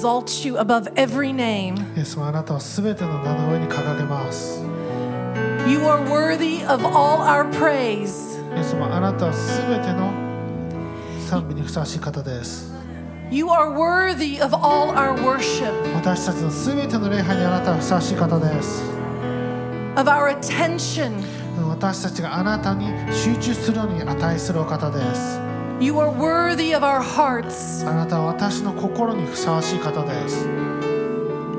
exalt you above every name. イエス様あなたはすべての名の上に掲げます You are worthy of all our praise. イエス様あなたはすべての賛美にふさわしい方です You are worthy of all our worship, 私たちのすべての礼拝にあなたはふさわしい方です of our attention. 私たちがあなたに集中するのに値するお方です You are worthy of our hearts. あなたは私の心にふさわしい方です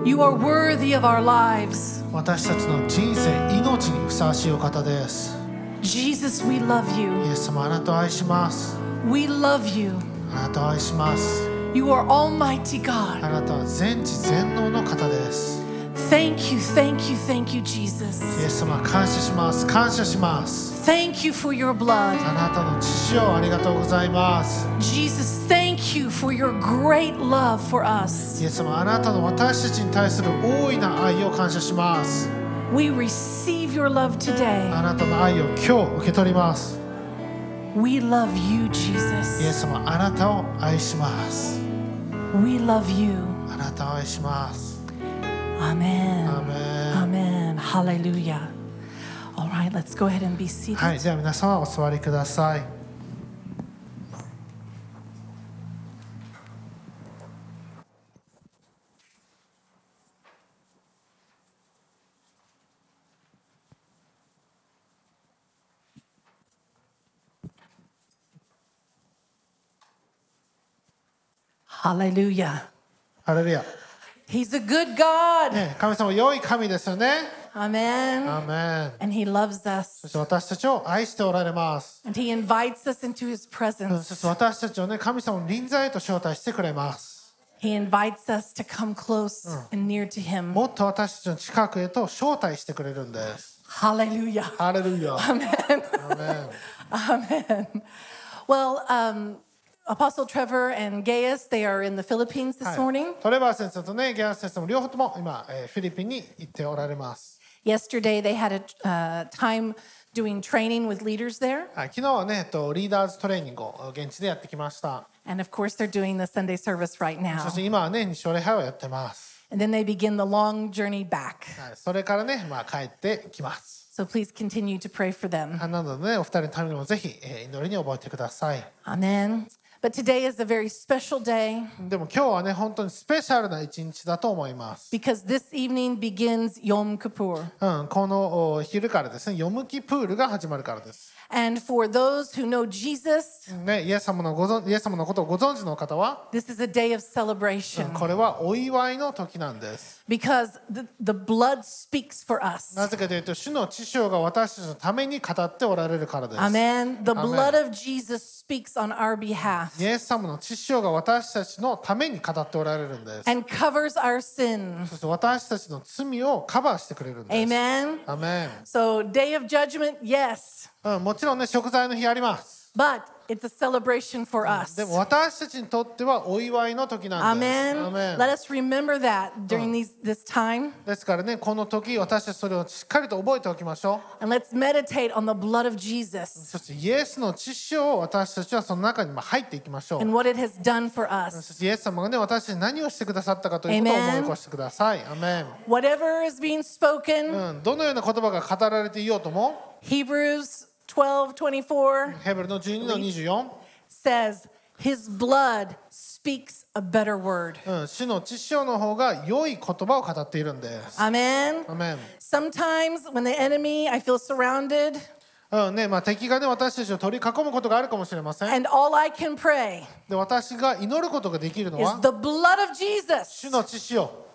You are worthy of our lives. 私たちの人生命にふさわしいお方です Jesus, we love you. イエス様あなたを愛します We love you. あなたを愛します You are Almighty あ God. なたは全知全能の方です Thank you, thank you, thank you, Jesus. イエス様感謝します感謝します Thank you for your blood. あなたの血潮ありがとうございます Jesus, thank you for your great love for us. イエス様あなたの私たちに対する大いな愛を感謝します We receive your love あ today. なたの愛を今日受け取ります We love you, イエ Jesus. ス様あなたを愛します We love you. あなたを愛します Amen. アーメン Amen. Hallelujah. All right, let's go ahead and be seated. はいじゃあ皆様お座りください Hallelujah. ハレルヤ、 He's a good God. ね、神様良い神ですよね Amen. アーメン And He loves そ us. して私たちを愛しておられます And He invites us into His そ presence. して私たちをね神様の臨在へと招待してくれます He invites us to come close and near to Him. もっと私たちの近くへと招待してくれるんです Hallelujah. ハレルヤアーメン Amen. Well, um, Apostle Trevor and Gaius, they are in the Philippines this はい morning. トレバー先生とねギャラ先生も両方とも今、えーフィリピンに行っておられます、Yesterday, they had a uh, time doing training with leaders there. はい、昨日はねえっとリーダーズトレーニングを現地でやってきました And of course, they're doing the Sunday service right そ now. して今はね日曜礼拝をやってます、 And then they begin the long journey back. はい、それからね、まあ、帰ってきます So please continue to pray for them. はいなのでねお二人のためにもぜひ、えー祈りに覚えてください Amen. But today is a very special day でも今日はね本当にスペシャルな一日だと思います、because this evening begins Yom Kippur. うん、このお昼からですねヨムキプールが始まるからです、And for those who know Jesus, ね、イエス様のご存イエス様のことをご存知の方は this is a day of celebration これはお祝いの時なんです because the, the blood speaks for us. なぜかというと主の知性が私たちのために語っておられるからです Amen. The blood of Jesus speaks on our behalf イエス様の知性が私たちのために語っておられるんです and covers our sin. そして私たちの罪をカバーしてくれるんです Amen. アメン So, day of judgment, yes, うん、もちろんね食材の日あります but it's a celebration for us. でも私たちにとってはお祝いの時なんです Amen. アメン Let us remember that during these, this time ですからねこの時私たちそれをしっかりと覚えておきましょう and let's meditate on the blood of Jesus そしてイエスの知性を私たちはその中にまあ入っていきましょう and what it has done for そ us. してイエス様がね私たちに何をしてくださったかということを Amen. 思い起こしてくださいアメン Whatever is being spoken, うん、どのような言葉が語られていようとも Hebrews 12 24ヘブルの12の24、says, His blood speaks a better word. うん、主の知性の方が良い言葉を語っているんです。Amen. アメン Sometimes when the enemy, I feel surrounded, うんねまあ、敵が、ね、私たちを取り囲むことがあるかもしれません。and all I can pray で私が祈ることができるの is は the blood of Jesus. 主の知性。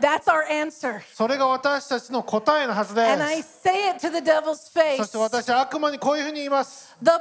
That's our answer. それが私たちの答えのはずで And I す。say it to the devil's そ face して私は悪魔にこういうふうに言います。the blood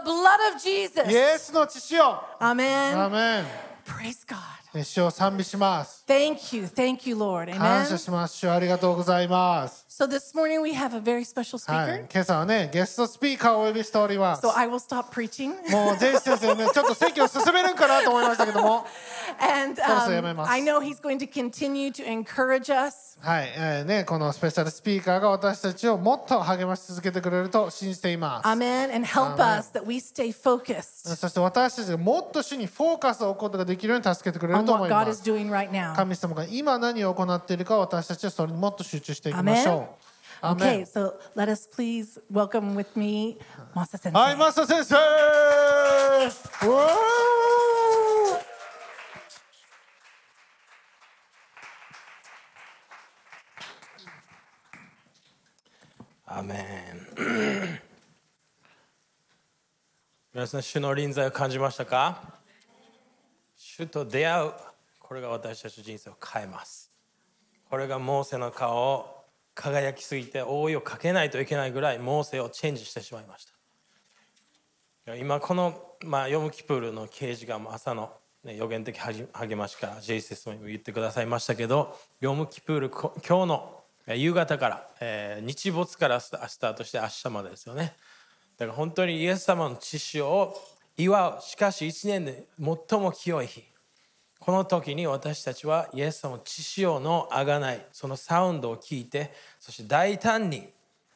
of Jesus. イエスの知性。ア Amen. メン Praise God. ね主を賛美します。Thank you. Thank you, Lord. 感 Amen. 謝します。主ありがとうございます。So this morning we have a very special は speaker. い、今朝はね、ゲストスピーカーをお呼びしております。So I will stop preaching. もうジェイス先生ね、ちょっと席を進めるんかなと思いましたけども。And そろそろやめ um, ます I know he's going to continue to encourage us. はい、えーね、このスペシャルスピーカーが私たちをもっと励まし続けてくれると信じています。Amen. And help Amen. us that we stay focused そして私たちがもっと主にフォーカスを置くことができるように助けてくれる on と思 what い God ま is す doing right now. 神様が今何を行っているか私たちはそれにもっと集中していきましょう Okay, ン so let us please welcome with me Masa Sensei. はいマサ先生うわーアーメン皆さん主の臨在を感じましたか？主と出会うこれが私たちの人生を変えます。これがモーセの顔を輝きすぎて覆いをかけないといけないぐらいモーセをチェンジしてしまいました。今この、まあ、ヨムキプールの刑事が朝の、ね、予言的励ましから JSS も言ってくださいましたけどヨムキプール今日のえ夕方から、えー日没からスタートして明日までですよね。だから本当にイエス様の血潮を祝うしかし一年で最も清い日。この時に私たちはイエス様の血潮のあがないそのサウンドを聞いてそして大胆に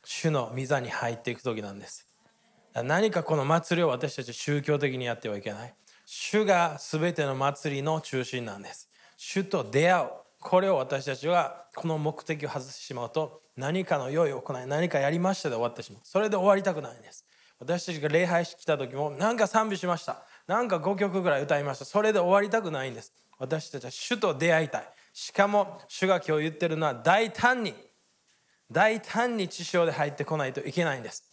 主の御座に入っていく時なんです。何かこの祭りを私たち宗教的にやってはいけない。主が全ての祭りの中心なんです。主と出会うこれを私たちはこの目的を外してしまうと何かの良い行い何かやりましたで終わってしまう。それで終わりたくないんです。私たちが礼拝してきた時もなんか賛美しました。なんか5曲ぐらい歌いました。それで終わりたくないんです。私たちは主と出会いたい。しかも主が今日言ってるのは大胆に大胆に地上で入ってこないといけないんです。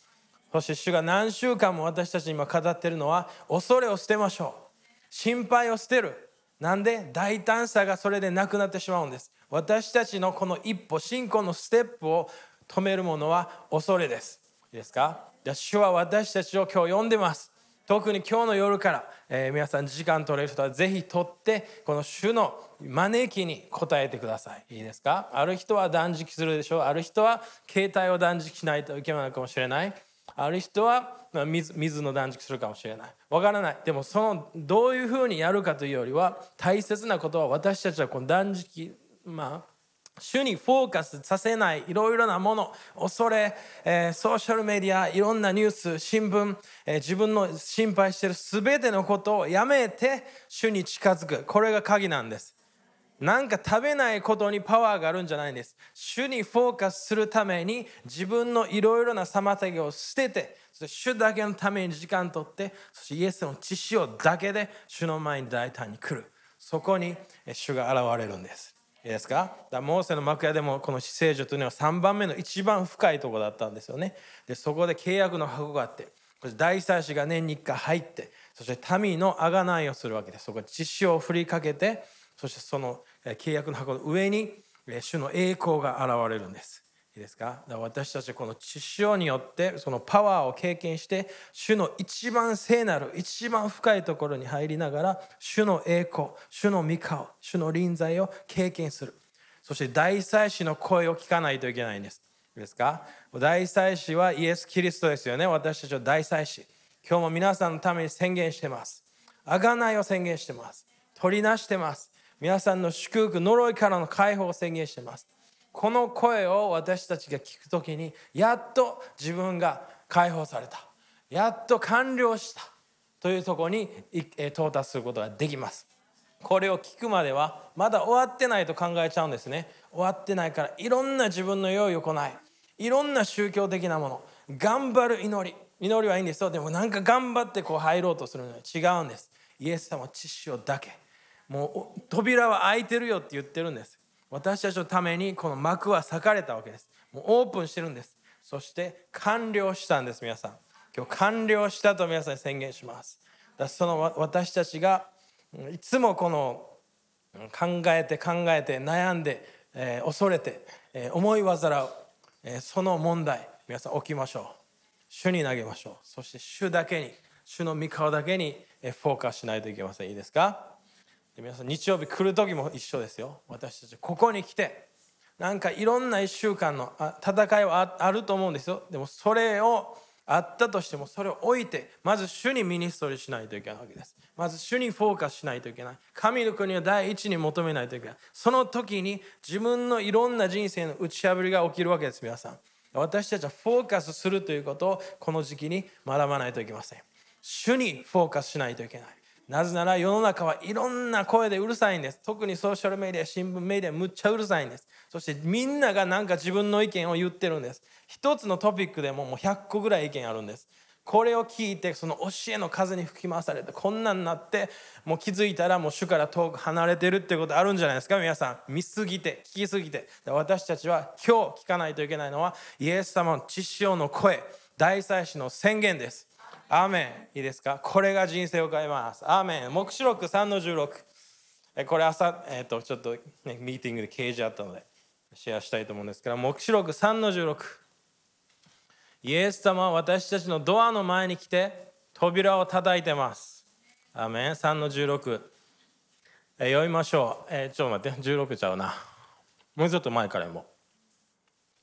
そして主が何週間も私たちに今語ってるのは恐れを捨てましょう。心配を捨てる。なんで大胆さがそれでなくなってしまうんです。私たちのこの一歩信仰のステップを止めるものは恐れです。いいですか？じゃあ主は私たちを今日呼んでます。特に今日の夜から、えー皆さん時間取れる人はぜひ取ってこの主の招きに応えてください。いいですか？ある人は断食するでしょう。ある人は携帯を断食しないといけないかもしれない。ある人は水水の断食するかもしれない。わからない。でもそのどういうふうにやるかというよりは大切なことは私たちはこの断食まあ主にフォーカスさせないいろいろなもの恐れ、えソーシャルメディアいろんなニュース新聞、え自分の心配してる全てのことをやめて主に近づく。これが鍵なんです。なんか食べないことにパワーがあるんじゃないんです。主にフォーカスするために自分のいろいろな妨げを捨ててそして主だけのために時間を取ってそしてイエスの血潮だけで主の前に大胆に来る。そこに主が現れるんです。いいですか？だからモーセの幕屋でもこの死聖所というのは3番目の一番深いとこだったんですよね。でそこで契約の箱があってそして大祭司が年に1回入ってそして民の贖いをするわけです。そこで血潮を振りかけてそしてその契約の箱の上に主の栄光が現れるんです。いいですか？だから私たちはこの血潮によってそのパワーを経験して主の一番聖なる一番深いところに入りながら主の栄光主の御顔主の臨在を経験する。そして大祭司の声を聞かないといけないんです。いいですか？大祭司はイエス・キリストですよね。私たちは大祭司。今日も皆さんのために宣言してます。贖いを宣言してます。取りなしてます。皆さんの祝福呪いからの解放を宣言してます。この声を私たちが聞くときにやっと自分が解放された。やっと完了した。というところにえ到達することができます。これを聞くまではまだ終わってないと考えちゃうんですね。終わってないからいろんな自分の良い行い。いろんな宗教的なもの。頑張る祈り。祈りはいいんですよ。でもなんか頑張ってこう入ろうとするのは違うんです。イエス様知識をだけ。もう扉は開いてるよって言ってるんです。私たちのためにこの幕は裂かれたわけです。もうオープンしてるんです。そして完了したんです皆さん。今日完了したと皆さんに宣言します。だその私たちがいつもこの考えて考えて悩んで、えー恐れて、えー思い煩う、えーその問題皆さん起きましょう。主に投げましょう。そして主だけに主の御顔だけにえフォーカスしないといけません。いいですか？皆さん日曜日来る時も一緒ですよ。私たちここに来てなんかいろんな1週間の戦いはああると思うんですよ。でもそれをあったとしてもそれを置いてまず主にミニストリーしないといけないわけです。まず主にフォーカスしないといけない。神の国を第一に求めないといけない。その時に自分のいろんな人生の打ち破りが起きるわけです皆さん。私たちはフォーカスするということをこの時期に学ばないといけません。主にフォーカスしないといけない。なぜなら世の中はいろんな声でうるさいんです。特にソーシャルメディア、新聞メディア、むっちゃうるさいんです。そしてみんながなんか自分の意見を言ってるんです。一つのトピックでももう100個ぐらい意見あるんです。これを聞いてその教えの風に吹き回されてこんなんなってもう気づいたらもう主から遠く離れてるってことあるんじゃないですか皆さん見すぎて聞きすぎて私たちは今日聞かないといけないのはイエス様の血潮の声大祭司の宣言ですアーメンいいですか？これが人生を変えますアーメン黙示録3の16えこれ朝、えー、とちょっと、ね、ミーティングで掲示あったのでシェアしたいと思うんですけど黙示録3の16イエス様は私たちのドアの前に来て扉を叩いてます。アーメン3の16。えー読みましょう。えーちょっと待って、16ちゃうな。もうちょっと前からも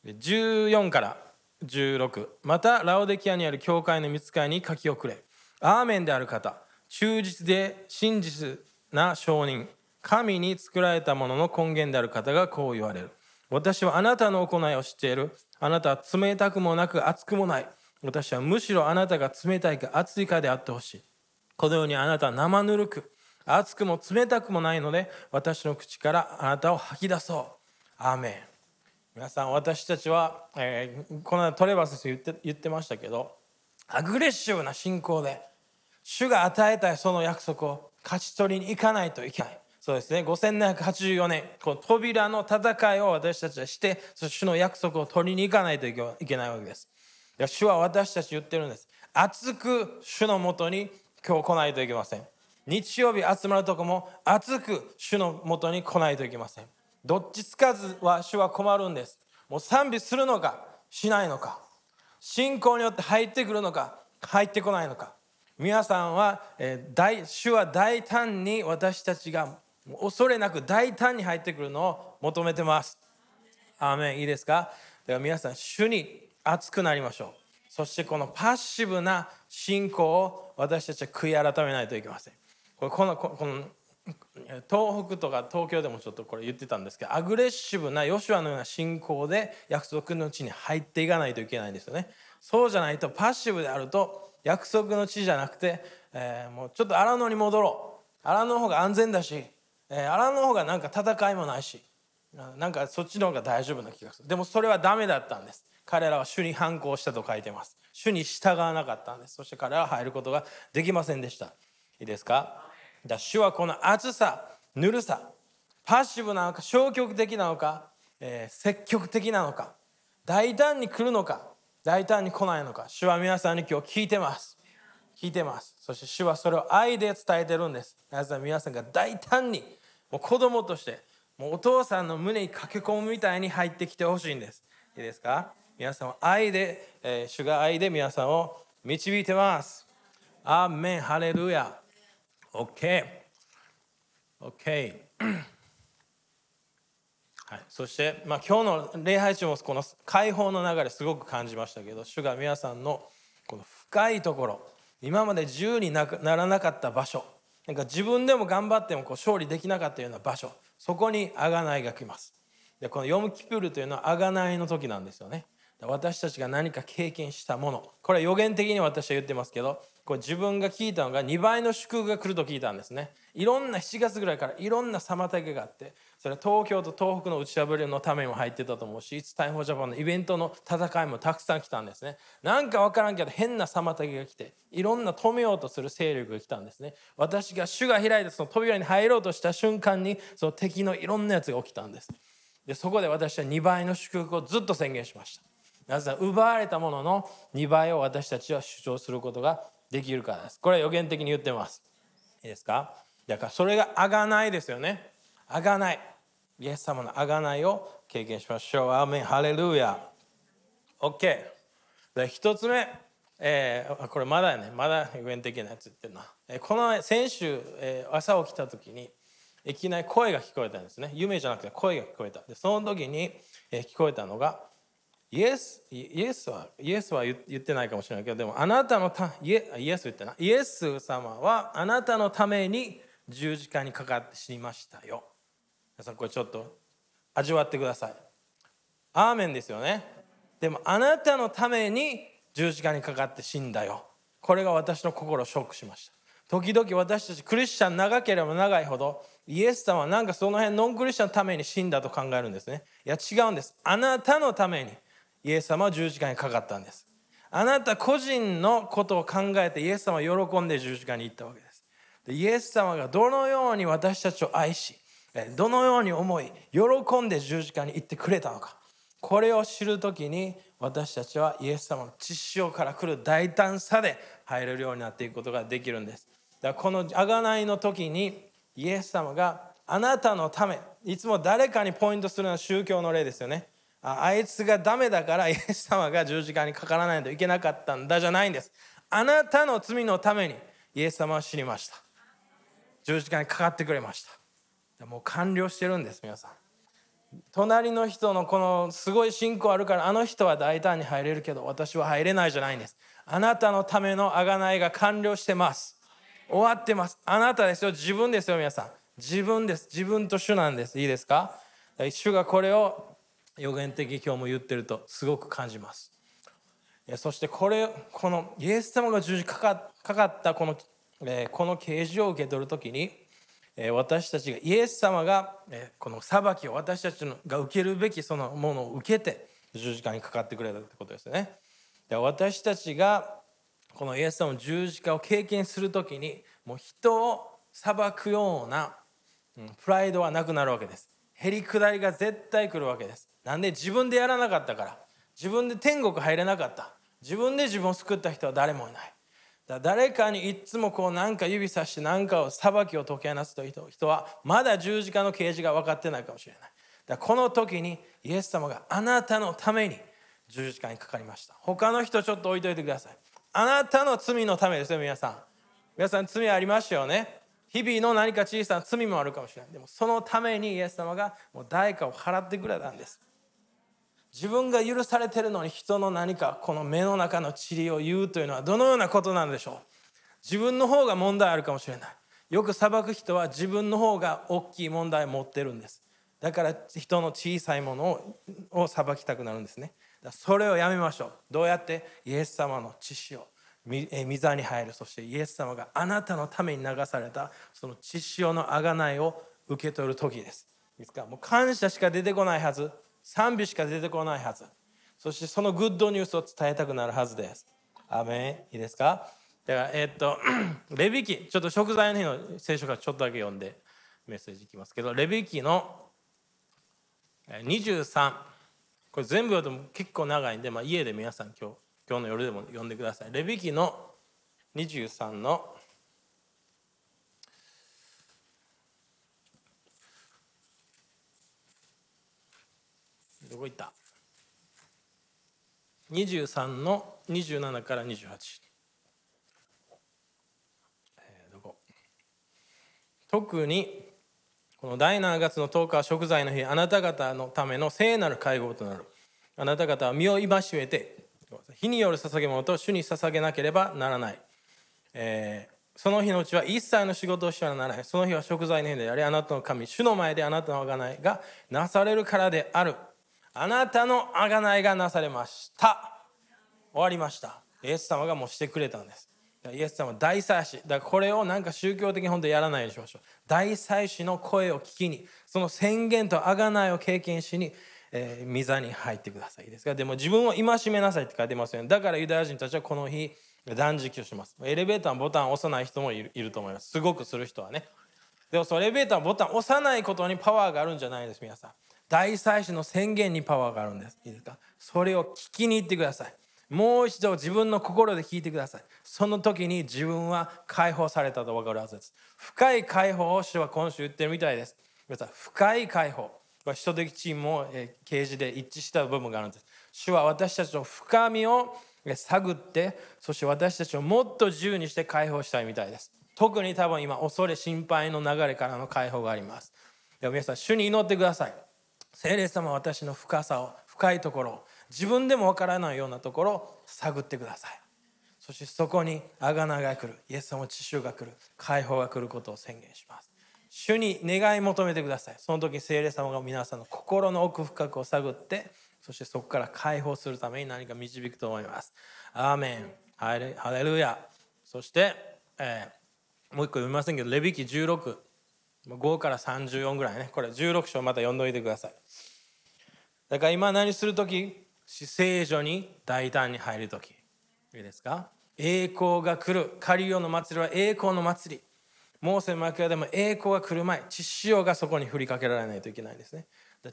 う。14から16。また、ラオデキアにある教会の見つかりに書き送れ。アーメンである方、忠実で真実な証人、神に作られたものの根源である方がこう言われる。私はあなたの行いを知っている。あなたは冷たくもなく熱くもない。私はむしろあなたが冷たいか熱いかであってほしい。このようにあなたは生ぬるく、熱くも冷たくもないので、私の口からあなたを吐き出そう。アーメン。皆さん、私たちは、えーこの間トレバー先生言って言ってましたけど、アグレッシブな信仰で、主が与えたその約束を勝ち取りに行かないといけない。そうですね、5784年、この扉の戦いを私たちはして、そ主の約束を取りに行かないといけないわけです。主は私たち言ってるんです。熱く主のもとに今日来ないといけません。日曜日集まるとこも熱く主のもとに来ないといけません。どっちつかずは主は困るんです。もう賛美するのかしないのか。信仰によって入ってくるのか入ってこないのか。皆さんは、えー大主は大胆に私たちが恐れなく大胆に入ってくるのを求めてます。アーメン。いいですか？だから皆さん主に熱くなりましょう。そしてこのパッシブな信仰を私たちは悔い改めないといけません。これこのこの東北とか東京でもちょっとこれ言ってたんですけどアグレッシブなヨシュアのような信仰で約束の地に入っていかないといけないんですよね。そうじゃないとパッシブであると約束の地じゃなくて、えーもうちょっと荒野に戻ろう。荒野の方が安全だし、えー荒野の方がなんか戦いもないしななんかそっちの方が大丈夫な気がする。でもそれはダメだったんです。彼らは主に反抗したと書いてます。主に従わなかったんです。そして彼らは入ることができませんでした。いいですか？だ主はこの熱さぬるさパッシブなのか消極的なのか、えー積極的なのか大胆に来るのか大胆に来ないのか主は皆さんに今日聞いてます。聞いてます。そして主はそれを愛で伝えてるんです。なぜなら皆さんが大胆にもう子供としてもうお父さんの胸に駆け込むみたいに入ってきてほしいんです。いいですか？皆さんは愛で、えー主が愛で皆さんを導いてます。アーメン。ハレルヤ。OK OK はい、そして、まあ、今日の礼拝中もこの解放の流れすごく感じましたけど主が皆さんのこの深いところ今まで自由になくならなかった場所なんか自分でも頑張ってもこう勝利できなかったような場所そこに贖いが来ます。でこのヨムキプールというのは贖いの時なんですよね。私たちが何か経験したものこれは予言的に私は言ってますけどこれ自分が聞いたのが2倍の祝福が来ると聞いたんですねいろんな7月ぐらいからいろんな妨げがあってそれは東京と東北の打ち破りのためにも入ってたと思うし、いつ逮捕ジャパンのイベントの戦いもたくさん来たんですね。なんかわからんけど変な妨げが来て、いろんな止めようとする勢力が来たんですね。私が主が開いたその扉に入ろうとした瞬間に、その敵のいろんなやつが起きたんです。で、そこで私は2倍の祝福をずっと宣言しました。なぜなら奪われたものの2倍を私たちは主張することができるからです。これは予言的に言ってます。いいですか？だからそれがあがないですよね。あがない。イエス様のあがないを経験しましょう。アーメン、ハレルヤ。OK。で、一つ目、えーこれまだやね、まだ予言的なやつ言ってるな。えーこの先週、えー朝起きた時に、いきなり声が聞こえたんですね。夢じゃなくて声が聞こえた。で、その時に、えー聞こえたのが、イエスイエスはイエスは言ってないかもしれないけどでもあなたのたイエイエス言ってな。いイエス様はあなたのために十字架にかかって死にましたよ。皆さんこれちょっと味わってください。アーメンですよね。でもあなたのために十字架にかかって死んだよ。これが私の心をショックしました。時々私たちクリスチャン長ければ長いほどイエス様はなんかその辺ノンクリスチャンのために死んだと考えるんですね。いや違うんです。あなたのために。イエス様は十字架にかかったんです。あなた個人のことを考えてイエス様は喜んで十字架に行ったわけです。でイエス様がどのように私たちを愛しどのように思い喜んで十字架に行ってくれたのか。これを知る時に私たちはイエス様の血潮から来る大胆さで入れるようになっていくことができるんです。だからこの贖いの時にイエス様があなたのためいつも誰かにポイントするのは宗教の例ですよね。ああいつがダメだから イエス様が十字架にかからないといけなかったんだじゃないんです。あなたの罪のためにイエス様は死にました。十字架にかかってくれました。もう完了してるんです皆さん。隣の人のこのすごい信仰あるからあの人は大胆に入れるけど私は入れないじゃないんです。あなたのための贖いが完了してます。終わってます。あなたですよ。自分ですよ皆さん。自分です。自分と主なんです。いいですか？主がこれを予言的今日も言ってるとすごく感じますそしてこれこのイエス様が十字かかかったこの、えー、この啓示を受け取る時に私たちがイエス様がこの裁きを私たちが受けるべきそのものを受けて十字架にかかってくれたってことですね。で私たちがこのイエス様の十字架を経験する時にもう人を裁くようなプライドはなくなるわけです。へりくだりが絶対来るわけです。なんで自分でやらなかったから。自分で天国入れなかった。自分で自分を救った人は誰もいない。だ誰かにいつもこうなんか指さして何かを裁きを解き放つという人はまだ十字架の啓示が分かってないかもしれない。だこの時にイエス様があなたのために十字架にかかりました。他の人ちょっと置いといてください。あなたの罪のためですよ皆さん。皆さん罪ありましたよね。日々の何か小さな罪もあるかもしれない。でもそのためにイエス様がもう代価を払ってくれたんです。自分が許されてるのに人の何かこの目の中の塵を言うというのはどのようなことなんでしょう？自分の方が問題あるかもしれない。よく裁く人は自分の方が大きい問題を持ってるんです。だから人の小さいものを裁きたくなるんですね。それをやめましょう。どうやって？イエス様の血潮御座に入る。そしてイエス様があなたのために流されたその血潮の贖いを受け取る時です。ですかもう感謝しか出てこないはず。賛美しか出てこないはず。そしてそのグッドニュースを伝えたくなるはずです。アメン。いいですか？だからえー、っと レビキ。ちょっと食材の日の聖書からちょっとだけ読んでメッセージいきますけど。レビキの23これ全部読むと結構長いんで、まあ、家で皆さん今日今日の夜でも読んでください。レビキの23のどこ行った23の27から28、え、どこ？特にこの第7月の10日は食材の日あなた方のための聖なる会合となる。あなた方は身を戒めて火による捧げ物と主に捧げなければならない、えーその日のうちは一切の仕事をしてはならない。その日は食材の日であり、あなたの神、主の前であなたの贖いがなされるからである。あなたの贖いがなされました。終わりました。イエス様がもうしてくれたんです。イエス様大祭司だからこれをなんか宗教的に本当にやらないようにしましょう。大祭司の声を聞きにその宣言と贖いを経験しにえー、御座に入ってくださいですか。でも自分を戒めなさいって書いてますよね。だからユダヤ人たちはこの日断食をします。エレベーターのボタンを押さない人もいるいると思います。すごくする人はね。でもそのエレベーターのボタンを押さないことにパワーがあるんじゃないです皆さん。大祭司の宣言にパワーがあるんです。いいですか？それを聞きに行ってください。もう一度自分の心で聞いてください。その時に自分は解放されたと分かるはずです。深い解放を主は今週言ってるみたいです。皆さん深い解放。使徒的チームも啓示で一致した部分があるんです。主は私たちの深みを探ってそして私たちをもっと自由にして解放したいみたいです。特に多分今恐れ心配の流れからの解放があります。では皆さん主に祈ってください。聖霊様は私の深さを深いところを自分でもわからないようなところを探ってください。そしてそこに贖いが来るイエス様の知識が来る解放が来ることを宣言します。主に願い求めてください。その時聖霊様が皆さんの心の奥深くを探ってそしてそこから解放するために何か導くと思います。アーメン。ハレルヤ。そして、えーもう一個読みませんけどレビキ16 5から34ぐらいね。これ16章また読んどいてください。だから今何する時？死聖女に大胆に入る時。いいですか？栄光が来る。カリオの祭りは栄光の祭り。モーセの幕屋でも栄光が来る前。血潮がそこに振りかけられないといけないんですね。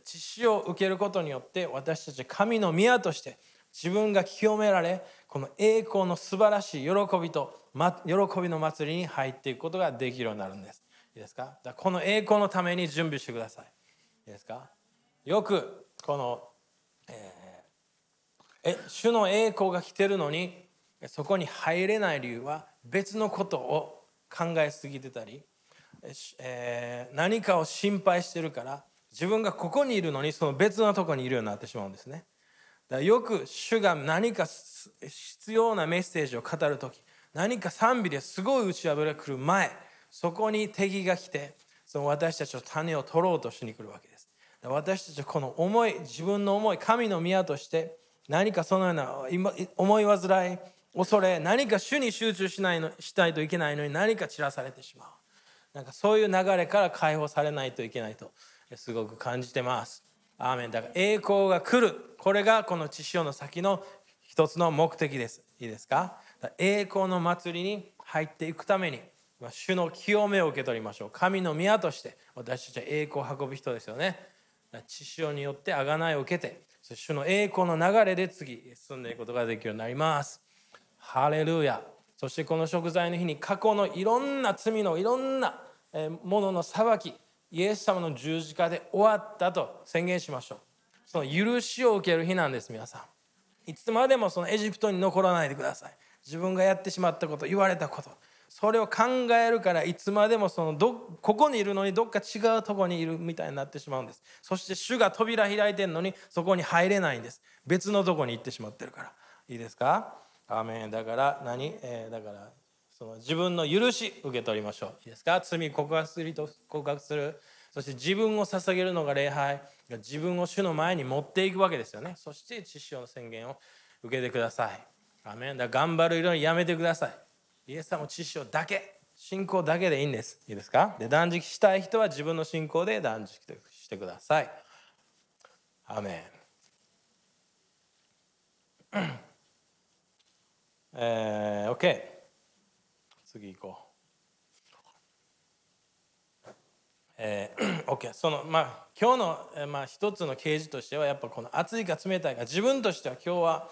血潮を受けることによって私たち神の宮として自分が清められこの栄光の素晴らしい喜びと、喜びの祭りに入っていくことができるようになるんです。いいですか？だこの栄光のために準備してください。いいですか？よくこの、えー、え主の栄光が来てるのにそこに入れない理由は別のことを考えすぎてたり、えー、何かを心配してるから自分がここにいるのにその別のとこにいるようになってしまうんですね。だよく主が何か必要なメッセージを語る時何か賛美ですごい打ち破りが来る前そこに敵が来てその私たちの種を取ろうとしに来るわけです。私たちはこの思い自分の思い神の宮として何かそのような思い煩い恐れ何か主に集中しないのしたいといけないのに何か散らされてしまう。なんかそういう流れから解放されないといけないとすごく感じてます。アーメン。だから栄光が来る。これがこの血潮の先の一つの目的です。いいですか？栄光の祭りに入っていくために主の清めを受け取りましょう。神の宮として私たちは栄光を運ぶ人ですよね。血潮によって贖いを受けて主の栄光の流れで次進んでいくことができるようになります。ハレルヤ。そしてこの食材の日に過去のいろんな罪のいろんなものの裁きイエス様の十字架で終わったと宣言しましょう。その許しを受ける日なんです皆さん。いつまでもそのエジプトに残らないでください。自分がやってしまったこと言われたこと。それを考えるからいつまでもそのどここにいるのにどっか違うとこにいるみたいになってしまうんです。そして主が扉開いてるのにそこに入れないんです。別のとこに行ってしまってるから。いいですか？アメン。だから何、えー、だからその自分の許し受け取りましょう。いいですか？罪告白すると告白する。そして自分を捧げるのが礼拝。自分を主の前に持っていくわけですよね。そして知識の宣言を受けてください。アメン。だ頑張る色にやめてください。イエス様の知識だけ信仰だけでいいんです。いいですか？で断食したい人は自分の信仰で断食してください。アメン。えー、OK 次行こう。えー、OK そのまあ今日の、えー、まあ、一つの啓示としてはやっぱこの熱いか冷たいか自分としては今日は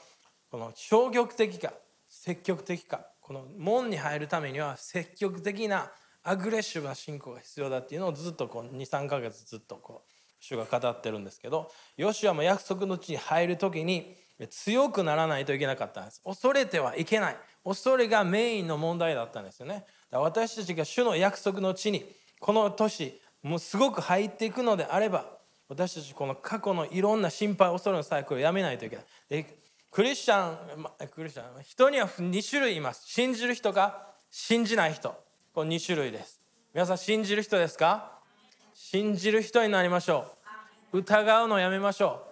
この消極的か積極的か。この門に入るためには積極的なアグレッシブな信仰が必要だっていうのをずっと23か月ずっとこう主が語ってるんですけどヨシュアも約束の地に入る時に強くならないといけなかったんです。恐れてはいけない。恐れがメインの問題だったんですよね。だから私たちが主の約束の地にこの年もうすごく入っていくのであれば私たちこの過去のいろんな心配恐れのサイクルをやめないといけない。クリスチャンクリスチャン人には2種類います。信じる人か信じない人。この2種類です。皆さん信じる人ですか？信じる人になりましょう。疑うのやめましょ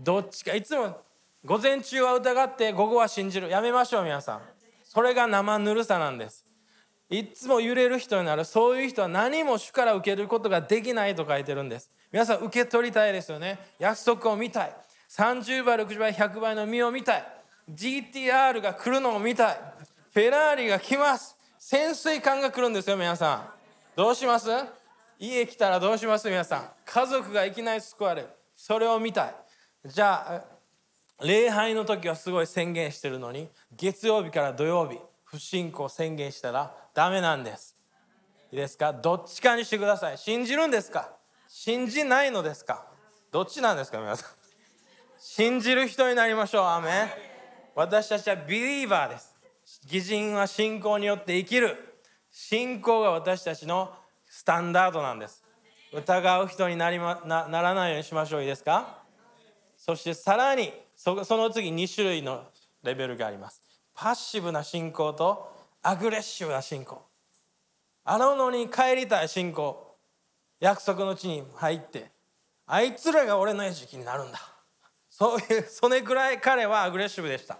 う。どっちかいつも午前中は疑って午後は信じる。やめましょう皆さん。それが生ぬるさなんです。いつも揺れる人になる。そういう人は何も主から受けることができないと書いてるんです。皆さん受け取りたいですよね。約束を見たい。30倍60倍100倍の実を見たい。GTR が来るのを見たい。フェラーリが来ます。潜水艦が来るんですよ皆さん。どうします？家来たらどうします？皆さん。家族がいきなり救われる。それを見たい。じゃあ礼拝の時はすごい宣言してるのに月曜日から土曜日不信仰宣言したらダメなんです。いいですか？どっちかにしてください。信じるんですか？信じないのですか？どっちなんですか皆さん？信じる人になりましょう。アメン。私たちはビリーバーです。義人は信仰によって生きる。信仰が私たちのスタンダードなんです。疑う人になり、ま、なならないようにしましょう。いいですか？そしてさらにその次2種類のレベルがあります。パッシブな信仰とアグレッシブな信仰。あののに帰りたい信仰。約束の地に入ってあいつらが俺の餌食になるんだ。そういう それぐらい彼はアグレッシブでした。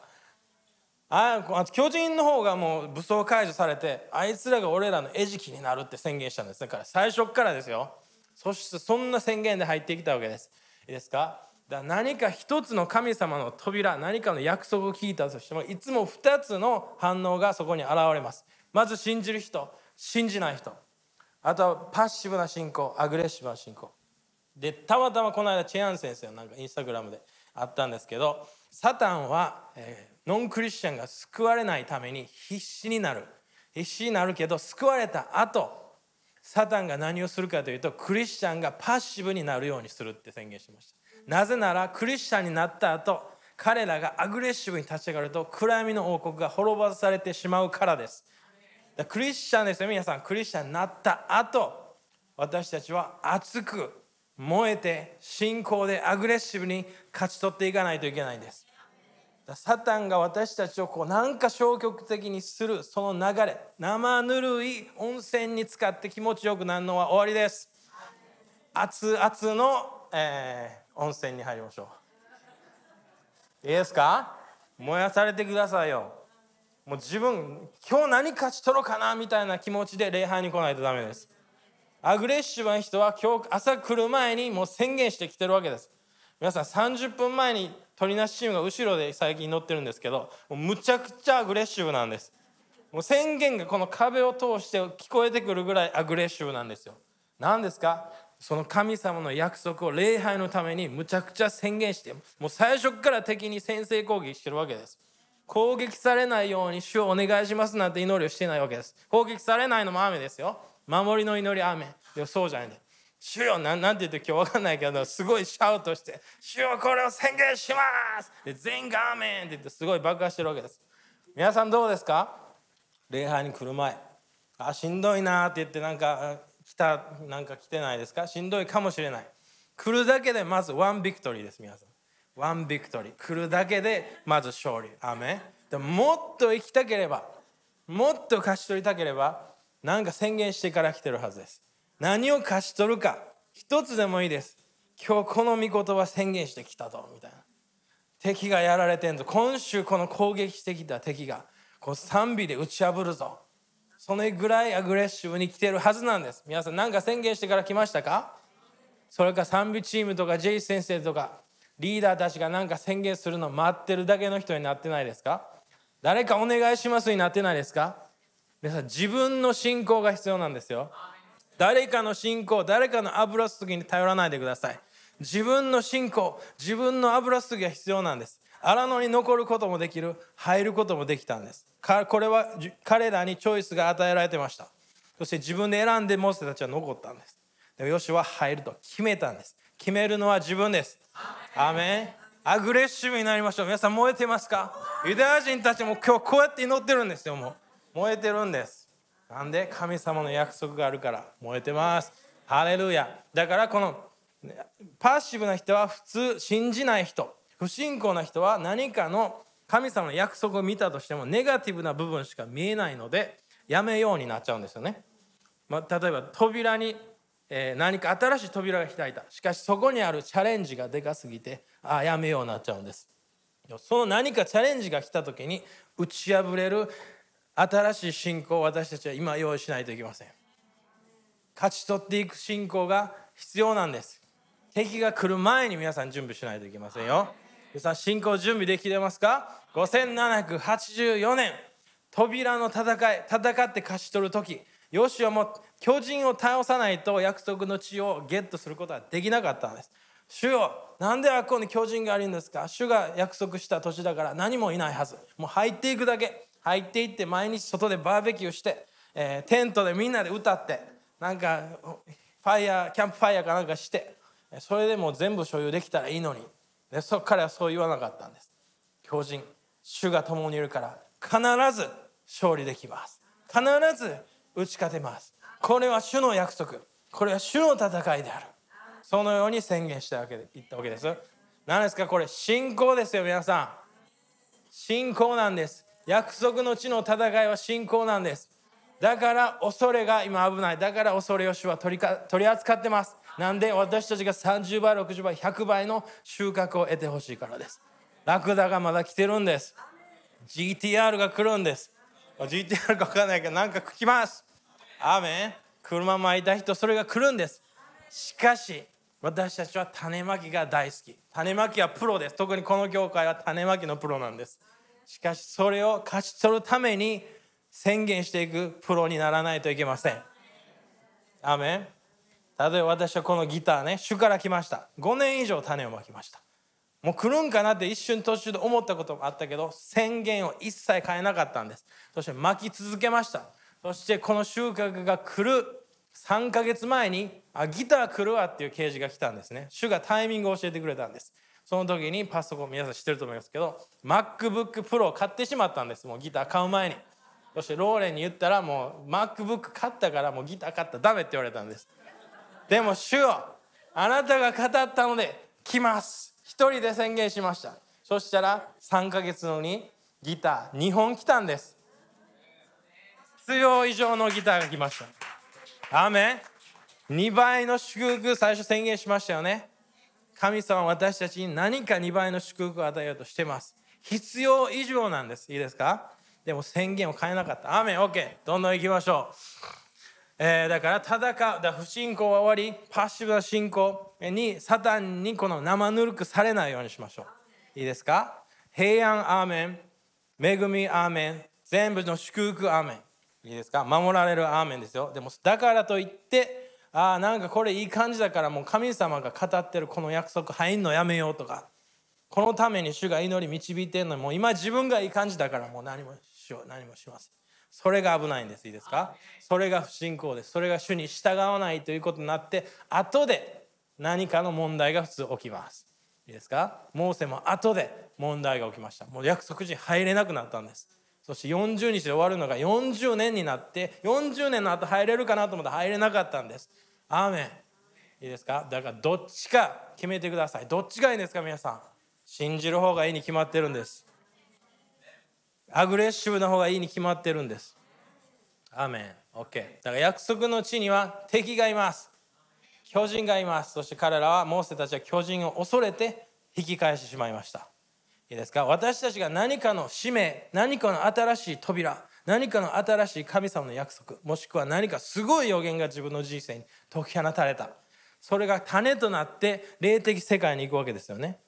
ああ巨人の方がもう武装解除されてあいつらが俺らの餌食になるって宣言したんですだから最初からですよ。そしてそんな宣言で入ってきたわけです。いいですか？だか何か一つの神様の扉何かの約束を聞いたとしてもいつも二つの反応がそこに現れます。まず信じる人信じない人。あとはパッシブな信仰アグレッシブな信仰。でたまたまこの間チェアン先生なんかインスタグラムであったんですけどサタンは、えーノンクリスチャンが救われないために必死になる。必死になるけど救われた後サタンが何をするかというとクリスチャンがパッシブになるようにするって宣言しました。なぜならクリスチャンになった後彼らがアグレッシブに立ち上がると暗闇の王国が滅ぼされてしまうからです。だクリスチャンですよ皆さん。クリスチャンになった後私たちは熱く燃えて信仰でアグレッシブに勝ち取っていかないといけないんです。サタンが私たちをこうなんか消極的にするその流れ生ぬるい温泉に浸かって気持ちよくなるのは終わりです。熱々の、えー、温泉に入りましょう。いいですか？燃やされてくださいよ。もう自分今日何勝ち取ろうかなみたいな気持ちで礼拝に来ないとダメです。アグレッシブな人は今日朝来る前にもう宣言してきてるわけです。皆さん30分前に鳥なしチームが後ろで最近乗ってるんですけどもうむちゃくちゃアグレッシブなんです。もう宣言がこの壁を通して聞こえてくるぐらいアグレッシブなんですよ。何ですか？その神様の約束を礼拝のためにむちゃくちゃ宣言してもう最初から敵に先制攻撃してるわけです。攻撃されないように主をお願いしますなんて祈りをしてないわけです。攻撃されないのも雨ですよ。守りの祈り雨でもそうじゃないんで主よなんなんて言って今日分かんないけどすごいシャウトして「主よこれを宣言します!」で全員がアーメンって言ってすごい爆破してるわけです。皆さんどうですか？礼拝に来る前。あしんどいなって言ってなんか来たなんか来てないですか？しんどいかもしれない。来るだけでまずワンビクトリーです皆さん。ワンビクトリー来るだけでまず勝利。アメでももっと生きたければもっと勝ち取りたければなんか宣言してから来てるはずです。何を勝ち取るか一つでもいいです。今日この御言葉宣言してきたとみたいな。敵がやられてんぞ。今週この攻撃してきた敵がこう賛美で打ち破るぞ。そのぐらいアグレッシブに来てるはずなんです。皆さん何か宣言してから来ましたか？それか賛美チームとかジェイ先生とかリーダーたちが何か宣言するの待ってるだけの人になってないですか？誰かお願いしますになってないですか？皆さん自分の信仰が必要なんですよ。誰かの信仰誰かの油注ぎに頼らないでください。自分の信仰自分の油注ぎが必要なんです。荒野に残ることもできる入ることもできたんです。これは彼らにチョイスが与えられてました。そして自分で選んでモーセたちは残ったんです。でもヨシは入ると決めたんです。決めるのは自分です。アメン。アグレッシブになりましょう。皆さん燃えてますか？ユダヤ人たちも今日こうやって祈ってるんですよもう。燃えてるんです。なんで神様の約束があるから燃えてます。ハレルヤ。だからこのパッシブな人は普通信じない人。不信仰な人は何かの神様の約束を見たとしてもネガティブな部分しか見えないのでやめようになっちゃうんですよね、まあ、例えば扉に、えー、何か新しい扉が開いた。しかしそこにあるチャレンジがでかすぎてああやめようになっちゃうんです。その何かチャレンジが来た時に打ち破れる新しい信仰を私たちは今用意しないといけません。勝ち取っていく信仰が必要なんです。敵が来る前に皆さん準備しないといけませんよ。皆さん信仰準備できてますか？5784年。扉の戦い戦って勝ち取る時。ヨシはもう巨人を倒さないと約束の地をゲットすることはできなかったんです。主よなんであっこに巨人があるんですか？主が約束した土地だから何もいないはず。もう入っていくだけ。入っていって毎日外でバーベキューして、えー、テントでみんなで歌ってなんかファイヤーキャンプファイヤーかなんかしてそれでもう全部所有できたらいいのにでそ彼はそう言わなかったんです。強人主が共にいるから必ず勝利できます。必ず打ち勝てます。これは主の約束。これは主の戦いである。そのように宣言したわけで言ったわけです。何ですか？これ信仰ですよ皆さん。信仰なんです。約束の地の戦いは信仰なんです。だから恐れが今危ない。だから恐れを主は取りか取り扱ってます。なんで私たちが30倍60倍100倍の収穫を得てほしいからです。ラクダがまだ来てるんです。GTR が来るんです。GTR か分かんないけどなんか来ます。アーメン。車巻いた人それが来るんです。しかし私たちは種まきが大好き。種まきはプロです。特にこの教会は種まきのプロなんですしかしそれを勝ち取るために宣言していくプロにならないといけません。アメン。例えば私はこのギターね主から来ました。5年以上種をまきました。もう来るんかなって一瞬途中で思ったこともあったけど宣言を一切変えなかったんです。そして巻き続けました。そしてこの収穫が来る3ヶ月前にあギター来るわっていう啓示が来たんですね。主がタイミングを教えてくれたんです。その時にパソコン皆さん知ってると思いますけど MacBookPro を買ってしまったんです。もうギター買う前に。そしてローレンに言ったらもう MacBook 買ったからもうギター買ったらダメって言われたんです。でも主よあなたが語ったので来ます。一人で宣言しました。そしたら3ヶ月後にギター2本来たんです。必要以上のギターが来ました。アーメン。2倍の祝福最初宣言しましたよね。神様は私たちに何か2倍の祝福を与えようとしてます。必要以上なんです。いいですか？でも宣言を変えなかった。アーメン OK どんどん行きましょう。えー、だから戦う。だ不信仰は終わり。パッシブな信仰。にサタンにこの生ぬるくされないようにしましょう。いいですか？平安アーメン。恵みアーメン。全部の祝福アーメン。いいですか？守られるアーメンですよ。でもだからといってああなんかこれいい感じだからもう神様が語ってるこの約束入んのやめようとか。このために主が祈り導いてんのにもう今自分がいい感じだからもう何もしよう何もしません。それが危ないんです。いいですか？それが不信仰です。それが主に従わないということになって後で何かの問題が普通起きます。いいですか？モーセも後で問題が起きました。もう約束地に入れなくなったんですそして40日で終わるのが40年になって40年の後入れるかなと思ったら入れなかったんですアーメンいいですか？だからどっちか決めてくださいどっちがいいんですか皆さん？信じる方がいいに決まってるんですアグレッシブな方がいいに決まってるんです。アーメン。OK。だから約束の地には敵がいます。巨人がいます。そして彼らは、モーセたちは巨人を恐れて引き返してしまいました。いいですか？私たちが何かの使命、何かの新しい扉、何かの新しい神様の約束、もしくは何かすごい予言が自分の人生に解き放たれた。それが種となって霊的世界に行くわけですよね。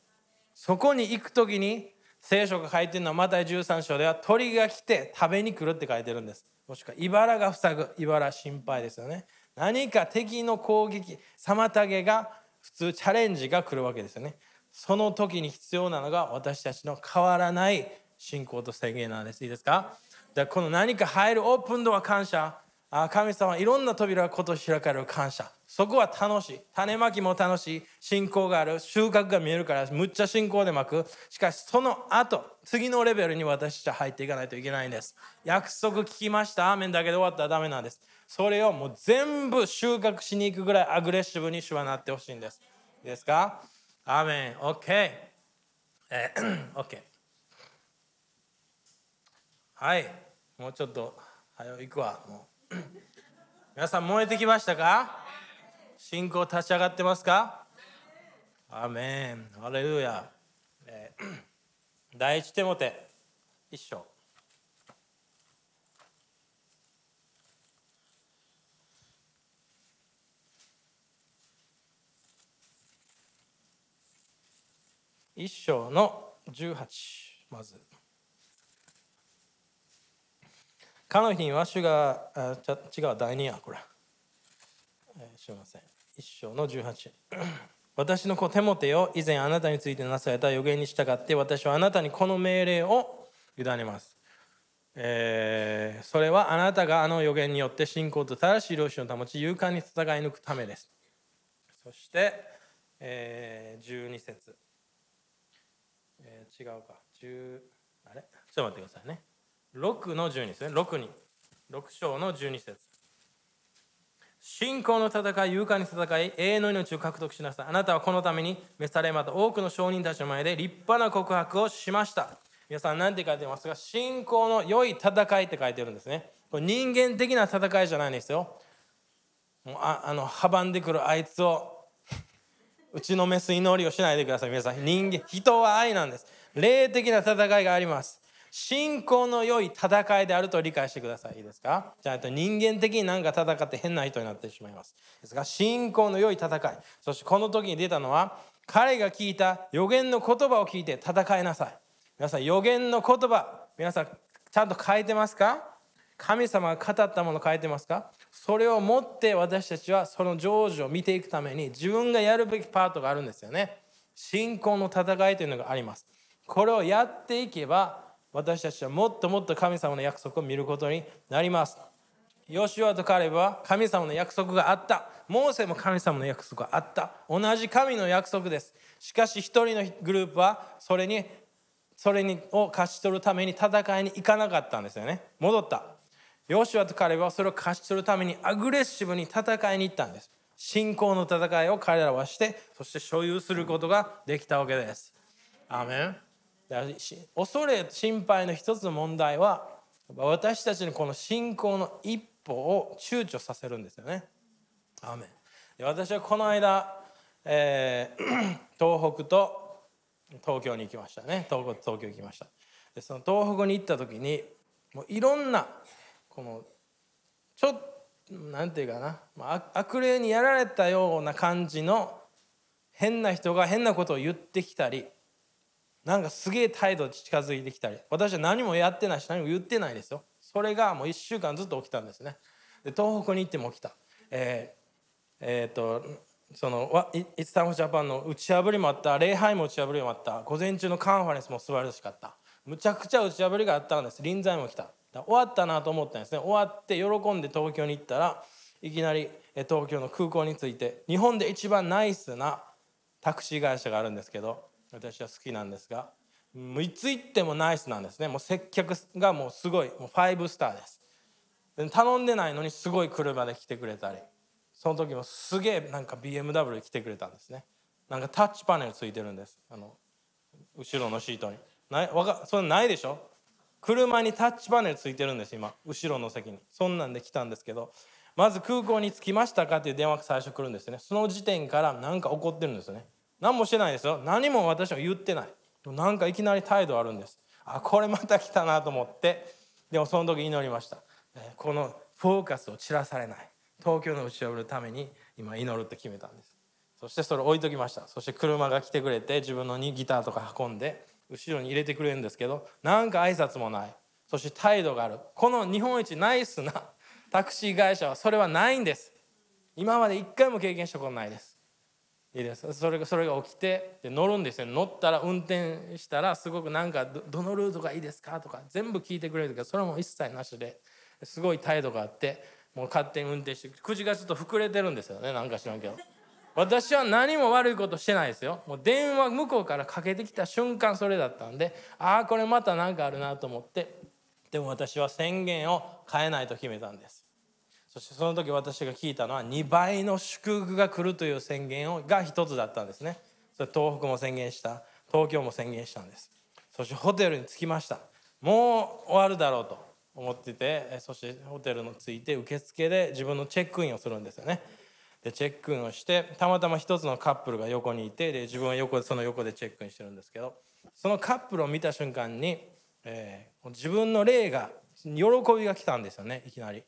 そこに行く時に聖書が書いてるのはマタイ13章では鳥が来て食べに来るって書いてるんですもしくは茨が塞ぐ茨心配ですよね何か敵の攻撃妨げが普通チャレンジが来るわけですよねその時に必要なのが私たちの変わらない信仰と宣言なんです。いいですか？だこの何か入るオープンドア感謝。あ神様いろんな扉が今年開かれる感謝。そこは楽しい。種まきも楽しい。信仰がある。収穫が見えるからむっちゃ信仰でまく。しかしその後次のレベルに私たちは入っていかないといけないんです。約束聞きました。アーメンだけで終わったらダメなんです。それをもう全部収穫しに行くぐらいアグレッシブに主はなってほしいんです。いいですか？アーメン OK えー、OK はいもうちょっと早行くわ。もう。皆さん燃えてきましたか？信仰立ち上がってますか？アーメンハレルヤ、えー、第一手モて。一章。一章の18まず彼の日には主が、あち違う、第2や、これ。えー、すみません。一章の18。私の子テモテよ、以前あなたについてなされた予言に従って、私はあなたにこの命令を委ねます。えー、それはあなたがあの予言によって信仰と正しい良心を保ち、勇敢に戦い抜くためです。そして、えー、12節、違うか、10あれ？ちょっと待ってくださいね。6の12ですね6に6章の12節信仰の戦い、勇敢に戦い、永遠の命を獲得しなさい。あなたはこのために召されまた多くの証人たちの前で立派な告白をしました。皆さん何て書いてますか？信仰の良い戦いって書いてるんですね。これ人間的な戦いじゃないんですよ。もうああの阻んでくるあいつを打ちのめす祈りをしないでください皆さん人間人は愛なんです霊的な戦いがあります。信仰の良い戦いであると理解してください。いいですか？じゃないと人間的になんか戦って変な人になってしまいます。ですが信仰の良い戦い。そしてこの時に出たのは彼が聞いた予言の言葉を聞いて戦いなさい。皆さん予言の言葉皆さんちゃんと書いてますか？神様が語ったもの書いてますか？それを持って私たちはその成就を見ていくために自分がやるべきパートがあるんですよね。信仰の戦いというのがあります。これをやっていけば私たちはもっともっと神様の約束を見ることになります。ヨシュアとカレブは神様の約束があった。モーセも神様の約束があった。同じ神の約束です。しかし一人のグループはそれにそれにを勝ち取るために戦いに行かなかったんですよね。戻った。ヨシュアとカレブはそれを勝ち取るためにアグレッシブに戦いに行ったんです。信仰の戦いを彼らはしてそして所有することができたわけです。アメン。恐れ心配の一つの問題は私たちのこの信仰の一歩を躊躇させるんですよね。アーメン。で私はこの間、えー 東北と東京に行きましたね。東北東京行きました。でその東北に行った時にもういろんなこのちょっとなんていうかなまあ悪霊にやられたような感じの変な人が変なことを言ってきたりなんかすげえ態度近づいてきたり私は何もやってないし何も言ってないですよ。それがもう1週間ずっと起きたんですね。で東北に行っても起きた。えーえーとそのイイツタンフジャパンの打ち破りもあった礼拝も打ち破りもあった午前中のカンファレンスも素晴らしかった。むちゃくちゃ打ち破りがあったんです。臨在も来た。だ終わったなと思ったんですね。終わって喜んで東京に行ったらいきなりえ東京の空港に着いて日本で一番ナイスなタクシー会社があるんですけど私は好きなんですがもういつ行ってもナイスなんですね。もう接客がもうすごいもう5スターです。で頼んでないのにすごい車で来てくれたり。その時もすげえなんか BMW で来てくれたんですね。なんかタッチパネルついてるんです。あの後ろのシートに。ないわかそれないでしょ？車にタッチパネルついてるんです今。後ろの席に。そんなんで来たんですけどまず空港に着きましたかっていう電話が最初来るんですね。その時点からなんか怒ってるんですよね。何もしてないですよ。何も私は言ってない。なんかいきなり態度あるんです。あこれまた来たなと思って。でもその時祈りました。このフォーカスを散らされない。東京の打ち破るために今祈るって決めたんです。そしてそれ置いときました。そして車が来てくれて自分のギターとか運んで後ろに入れてくれるんですけどなんか挨拶もない。そして態度がある。この日本一ナイスなタクシー会社はそれはないんです。今まで一回も経験したことないです。いいです。それがそれが起きてで乗るんですよ。乗ったら運転したらすごくなんかどのルートがいいですかとか全部聞いてくれるけどそれはもう一切なしですごい態度があってもう勝手に運転して口がちょっと膨れてるんですよねなんか知らんけど。私は何も悪いことしてないですよ。もう電話向こうからかけてきた瞬間それだったんでああこれまた何かあるなと思ってでも私は宣言を変えないと決めたんです。そしてその時私が聞いたのは2倍の祝福が来るという宣言をが一つだったんですね。それ東北も宣言した東京も宣言したんです。そしてホテルに着きました。もう終わるだろうと思っててそしてホテルの着いて受付で自分のチェックインをするんですよね。でチェックインをしてたまたま一つのカップルが横にいてで自分は横その横でチェックインしてるんですけどそのカップルを見た瞬間に、えー自分の霊が喜びが来たんですよねいきなり。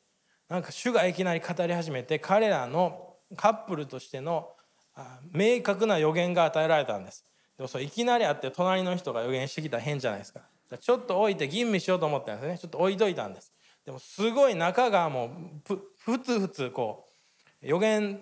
なんか主がいきなり語り始めて彼らのカップルとしてのあ明確な予言が与えられたんです。でもそれいきなりあって隣の人が予言してきたら変じゃないですか。ちょっと置いて吟味しようと思ったんですね。ちょっと置いといたんです。でもすごい中がもうふふつふつこう予言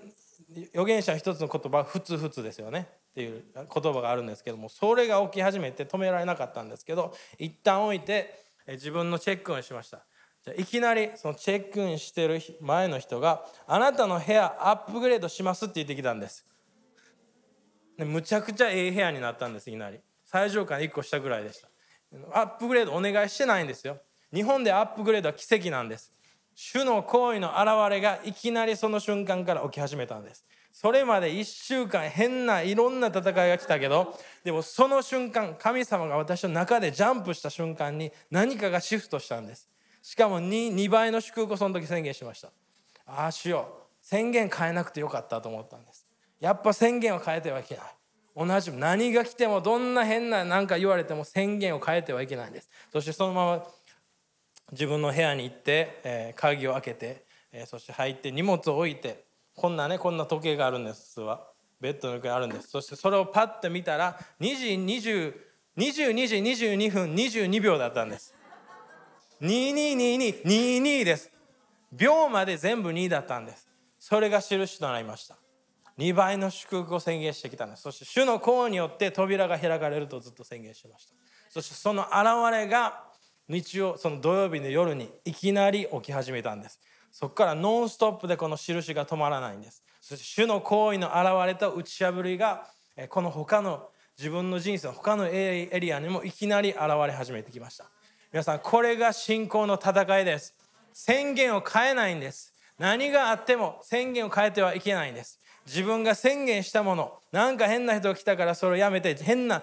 預言者一つの言葉ふつふつですよね。っていう言葉があるんですけどもそれが起き始めて止められなかったんですけど一旦置いてえ自分のチェックをしました。じゃいきなりそのチェックインしてる前の人が「あなたの部屋アップグレードします」って言ってきたんです。でむちゃくちゃええ部屋になったんですいきなり。最上階1個下ぐらいでした。アップグレードお願いしてないんですよ。日本でアップグレードは奇跡なんです。主の行為の現れがいきなりその瞬間から起き始めたんです。それまで1週間変ないろんな戦いが来たけどでもその瞬間神様が私の中でジャンプした瞬間に何かがシフトしたんです。しかも 2, 2倍の祝福をその時宣言しました。ああ主よう宣言変えなくてよかったと思ったんです。やっぱ宣言は変えてはいけない。同じ何が来てもどんな変な何か言われても宣言を変えてはいけないんです。そしてそのまま自分の部屋に行って、えー鍵を開けて、えーそして入って荷物を置いてこんなねこんな時計があるんです普通はベッドの上にあるんです。そしてそれをパッと見たら2時20 22時22分22秒だったんです。222222です。秒まで全部2だったんです。それが印となりました。2倍の祝福を宣言してきたんです。そして主の功によって扉が開かれるとずっと宣言しました。そしてその現れが日曜その土曜日の夜にいきなり起き始めたんです。そこからノンストップでこの印が止まらないんです。そして主の行為の現れと打ち破りがこの他の自分の人生の他のエリアにもいきなり現れ始めてきました。皆さんこれが信仰の戦いです。宣言を変えないんです。何があっても宣言を変えてはいけないんです。自分が宣言したものなんか変な人が来たからそれをやめて変な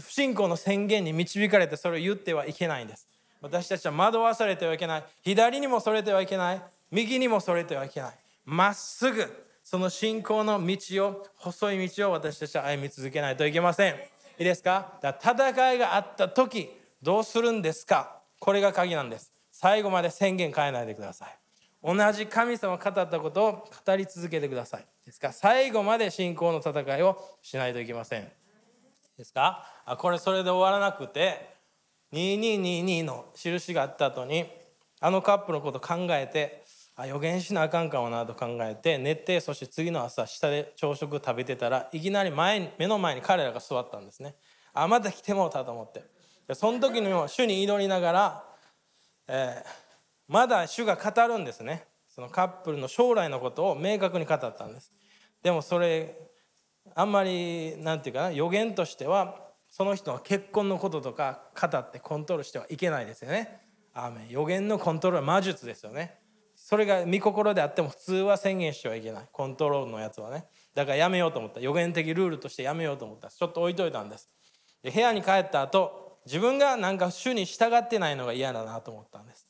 不信仰の宣言に導かれてそれを言ってはいけないんです。私たちは惑わされてはいけない。左にもそれてはいけない。右にもそれてはいけない。まっすぐその信仰の道を細い道を私たちは歩み続けないといけません。いいですか？だから戦いがあった時どうするんですか？これが鍵なんです。最後まで宣言変えないでください。同じ神様語ったことを語り続けてください。ですか？最後まで信仰の戦いをしないといけません。ですか？あこれそれで終わらなくて2222の印があった後にあのカップのこと考えてあ予言しなあかんかもなと考えて寝てそして次の朝下で朝食食べてたらいきなり前に目の前に彼らが座ったんですね。あまた来てもうたと思って。その時にも主に祈りながら、えーまだ主が語るんですね。そのカップルの将来のことを明確に語ったんです。でもそれあんまりなんていうかな予言としてはその人の結婚のこととか語ってコントロールしてはいけないですよね。アーメン。予言のコントロールは魔術ですよね。それが御心であっても普通は宣言してはいけない。コントロールのやつはね。だからやめようと思った。予言的ルールとしてやめようと思った。ちょっと置いといたんです。で部屋に帰った後自分がなんか主に従ってないのが嫌だなと思ったんです。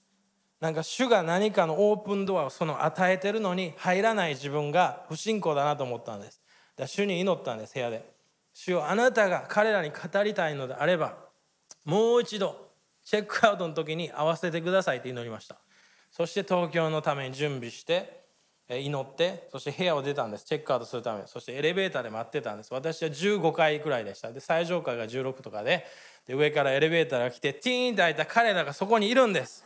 なんか主が何かのオープンドアをその与えてるのに入らない自分が不信仰だなと思ったんです。だから主に祈ったんです部屋で。主よあなたが彼らに語りたいのであればもう一度チェックアウトの時に合わせてくださいって祈りました。そして東京のために準備して祈ってそして部屋を出たんです。チェックアウトするためそしてエレベーターで待ってたんです。私は15階くらいでした。で最上階が16とかで。で上からエレベーターが来てティーンって開いた彼らがそこにいるんです。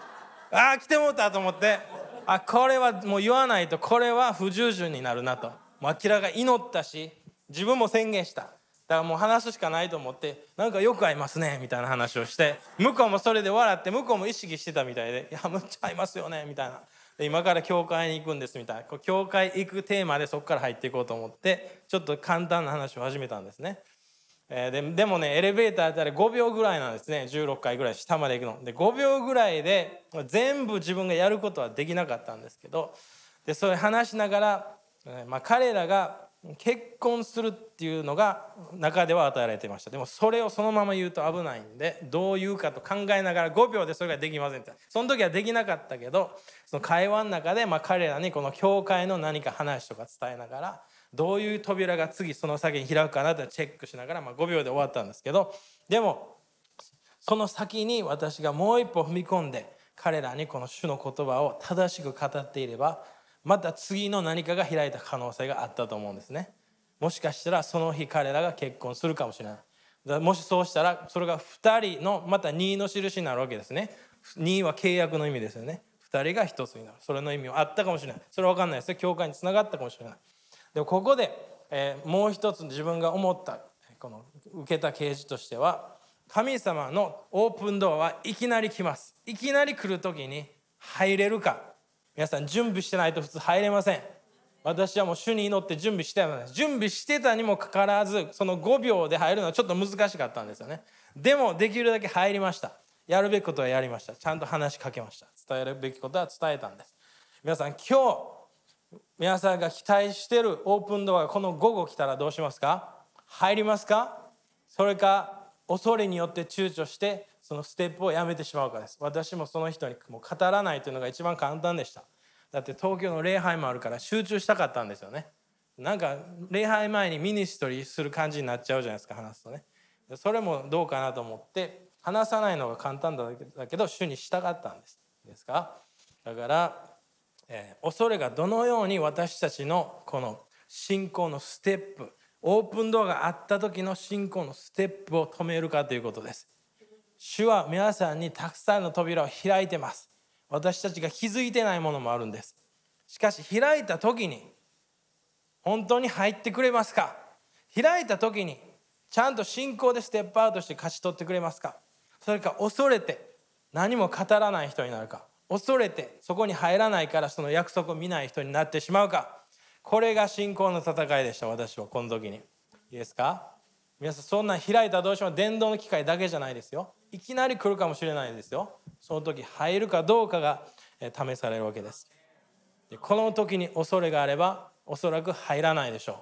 ああ来てもうたと思って。あこれはもう言わないとこれは不従順になるなと。もう明らか祈ったし自分も宣言した。だからもう話すしかないと思ってなんかよく合いますねみたいな話をして向こうもそれで笑って向こうも意識してたみたいで「いやむっちゃ合いますよね」みたいな。今から教会に行くんですみたいな。教会行くテーマでそこから入っていこうと思ってちょっと簡単な話を始めたんですね。えーでもねエレベーターだったら5秒ぐらいなんですね。16回ぐらい下まで行くの。で5秒ぐらいで全部自分がやることはできなかったんですけどでそれ話しながら、まあ、彼らが結婚するっていうのが中では与えられていました。でもそれをそのまま言うと危ないんでどう言うかと考えながら5秒でそれができませんって。その時はできなかったけどその会話の中で、ま、彼らにこの教会の何か話とか伝えながらどういう扉が次その先に開くかなってチェックしながら、ま、5秒で終わったんですけどでもその先に私がもう一歩踏み込んで彼らにこの主の言葉を正しく語っていればまた次の何かが開いた可能性があったと思うんですね。もしかしたらその日彼らが結婚するかもしれない。もしそうしたらそれが2人のまた2の印になるわけですね。2は契約の意味ですよね。2人が1つになる。それの意味はあったかもしれない。それは分かんないですよ。教会につながったかもしれない。でもここで、えーもう一つ自分が思ったこの受けた啓示としては神様のオープンドアはいきなり来ます。いきなり来る時に入れるか。皆さん準備してないと普通入れません。私はもう主に祈って準備してたんです。準備してたにもかかわらずその5秒で入るのはちょっと難しかったんですよね。でもできるだけ入りました。やるべきことはやりました。ちゃんと話しかけました。伝えるべきことは伝えたんです。皆さん今日皆さんが期待してるオープンドアがこの午後来たらどうしますか？入りますか？それか恐れによって躊躇してそのステップをやめてしまうかです。私もその人にもう語らないというのが一番簡単でした。だって東京の礼拝もあるから集中したかったんですよね。なんか礼拝前にミニストリーする感じになっちゃうじゃないですか話すとね。それもどうかなと思って話さないのが簡単だけど主に従ったんです。ですか？だから、えー恐れがどのように私たちのこの信仰のステップオープンドアがあった時の信仰のステップを止めるかということです。主は皆さんにたくさんの扉を開いてます。私たちが気づいてないものもあるんです。しかし開いた時に本当に入ってくれますか？開いた時にちゃんと信仰でステップアウトして勝ち取ってくれますか？それか恐れて何も語らない人になるか？恐れてそこに入らないからその約束を見ない人になってしまうか？これが信仰の戦いでした私はこの時に。いいですか？皆さんそんな開いたどうしても電動の機械だけじゃないですよ。いきなり来るかもしれないですよ。その時入るかどうかが試されるわけです。でこの時に恐れがあればおそらく入らないでしょう。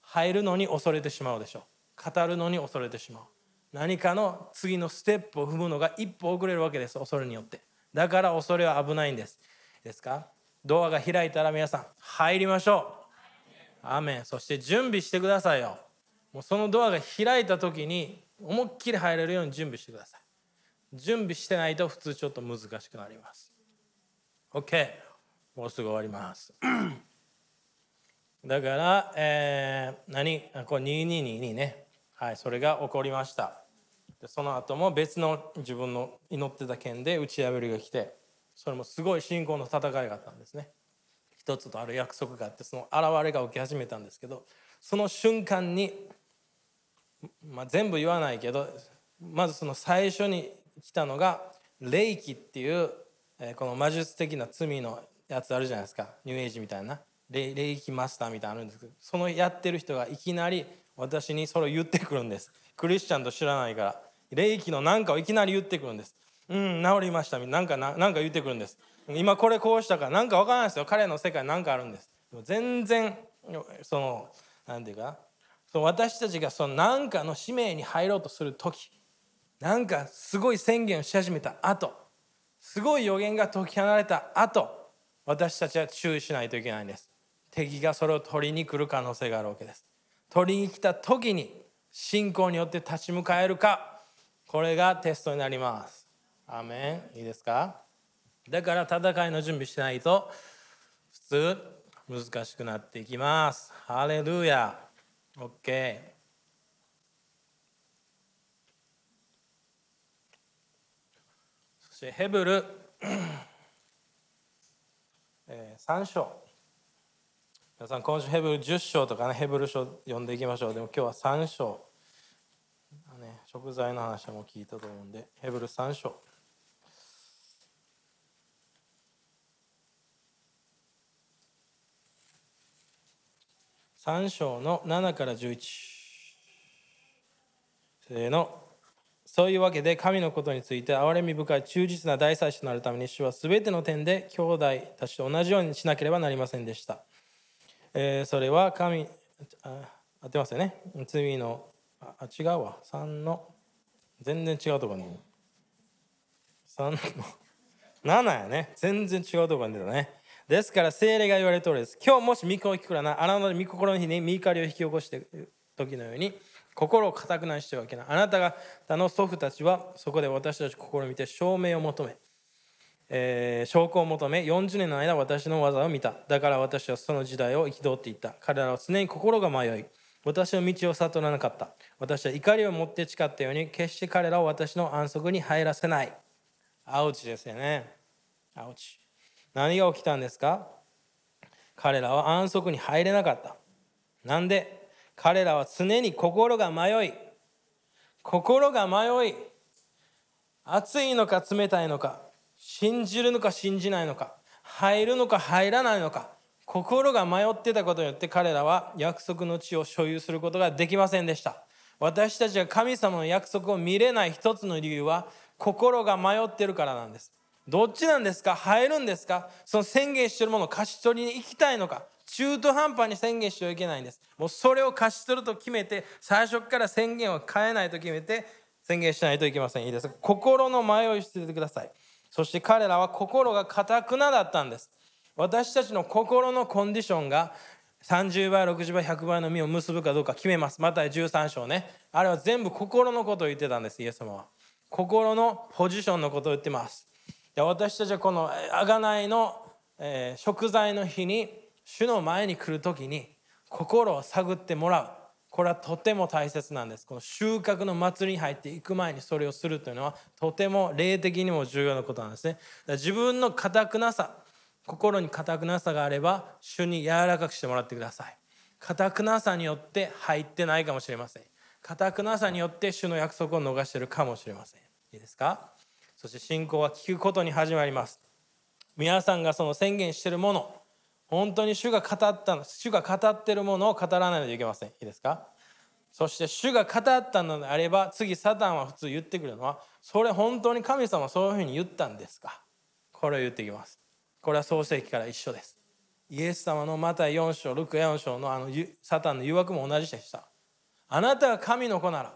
入るのに恐れてしまうでしょう。語るのに恐れてしまう。何かの次のステップを踏むのが一歩遅れるわけです恐れによって。だから恐れは危ないんです。ですか？ドアが開いたら皆さん入りましょう。アーメン。そして準備してくださいよ。もうそのドアが開いた時に思いっきり入れるように準備してください。準備してないと普通ちょっと難しくなります。OK もうすぐ終わります。だから、えー何？あこれ2222ね。はいそれが起こりました。でその後も別の自分の祈ってた件で打ち破りが来てそれもすごい信仰の戦いがあったんですね。一つとある約束があってその現れが起き始めたんですけどその瞬間に、まあ、全部言わないけどまずその最初に来たのが霊気っていう、えーこの魔術的な罪のやつあるじゃないですか。ニューエイジみたいな。霊霊気マスターみたいなのあるんですけどそのやってる人がいきなり私にそれを言ってくるんです。クリスチャンと知らないから。霊気の何かをいきなり言ってくるんです。うん治りました。みたいななんかなんか言ってくるんです。今これこうしたからなんかわからないですよ。彼の世界なんかあるんです。でも全然そのなんていうかその私たちがその何かの使命に入ろうとする時なんかすごい宣言をし始めた後すごい予言が解き放れた後私たちは注意しないといけないんです。敵がそれを取りに来る可能性があるわけです。取りに来た時に信仰によって立ち向かえるかこれがテストになります。アメン。いいですか？だから戦いの準備しないと普通難しくなっていきます。ハレルヤ。OK そしてヘブル、えー、3章。皆さん今週ヘブル10章とかねヘブル書読んでいきましょう。でも今日は3章、ね、食材の話も聞いたと思うんでヘブル3章。3章の7から11せーの。そういうわけで神のことについて憐れみ深い忠実な大祭司となるために主は全ての点で兄弟たちと同じようにしなければなりませんでした、えーそれは神あ合ってますよね。罪のああ違うわ。3の全然違うとこに。3の7やね。全然違うとこに出たね。ですから聖霊が言われる通りです。今日もし御子を聞くらなあなたの御心の日に御怒りを引き起こしている時のように心を固くなにしてはいけな。いあなた方の祖父たちはそこで私たちを試みて証明を求めえー証拠を求め40年の間私の技を見た。だから私はその時代を憤っていった。彼らは常に心が迷い私の道を悟らなかった。私は怒りを持って誓ったように決して彼らを私の安息に入らせない。アウチですよね。アウチ何が起きたんですか？彼らは安息に入れなかった。なんで？彼らは常に心が迷い。心が迷い。熱いのか冷たいのか。信じるのか信じないのか。入るのか入らないのか。心が迷ってたことによって彼らは約束の地を所有することができませんでした。私たちが神様の約束を見れない一つの理由は心が迷ってるからなんです。どっちなんですか？入るんですか？その宣言してるものを勝ち取りに行きたいのか？中途半端に宣言してはいけないんです。もうそれを勝ち取ると決めて最初から宣言を変えないと決めて宣言しないといけません。いいですか？心の迷いを捨ててください。そして彼らは心がかたくなだったんです。私たちの心のコンディションが30倍60倍100倍の実を結ぶかどうか決めます。また13章ね。あれは全部心のことを言ってたんですイエス様は。心のポジションのことを言ってます。私たちはこの贖いの、えー食材の日に主の前に来る時に心を探ってもらう。これはとても大切なんです。この収穫の祭りに入っていく前にそれをするというのはとても霊的にも重要なことなんですね。自分の固くなさ心に固くなさがあれば主に柔らかくしてもらってください。固くなさによって入ってないかもしれません。固くなさによって主の約束を逃しているかもしれません。いいですか？そして信仰は聞くことに始まります。皆さんがその宣言してるもの本当に主が語ったの主が語ってるものを語らないといけません。いいですか？そして主が語ったのであれば次サタンは普通言ってくるのはそれ本当に神様はそういうふうに言ったんですか？これを言ってきます。これは創世記から一緒です。イエス様のマタイ4章ルク4章のあのサタンの誘惑も同じでした。あなたが神の子なら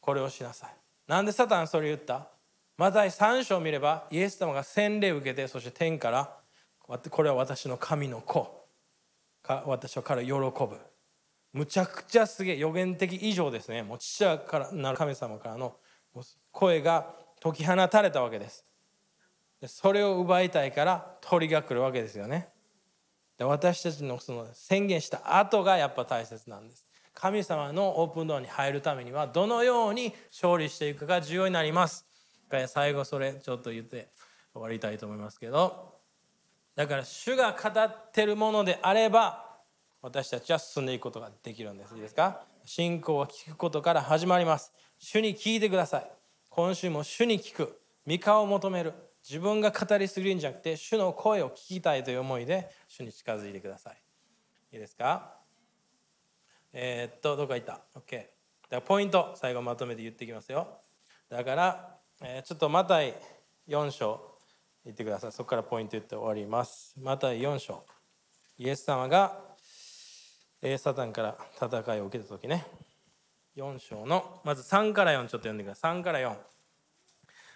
これをしなさい。なんでサタンそれ言った？マタイ3章を見ればイエス様が洗礼を受けてそして天からこれは私の神の子私は彼を喜ぶ。むちゃくちゃすげえ予言的以上ですね。もう父親からなる神様からの声が解き放たれたわけです。それを奪いたいから鳥が来るわけですよね。で私たちのその宣言した後がやっぱ大切なんです。神様のオープンドアに入るためにはどのように勝利していくかが重要になります。最後それちょっと言って終わりたいと思いますけど。だから主が語ってるものであれば私たちは進んでいくことができるんです。いいですか？信仰は聞くことから始まります。主に聞いてください。今週も主に聞く。御顔を求める。自分が語りすぎるんじゃなくて主の声を聞きたいという思いで主に近づいてください。いいですか？えーっとどこか行った？OK だからポイント最後まとめて言っていきますよ。だから、えちょっとマタイ4章言ってください。そこからポイント言って終わります。マタイ4章。イエス様がえーサタンから戦いを受けた時ね。4章のまず3から4ちょっと読んでください。3から4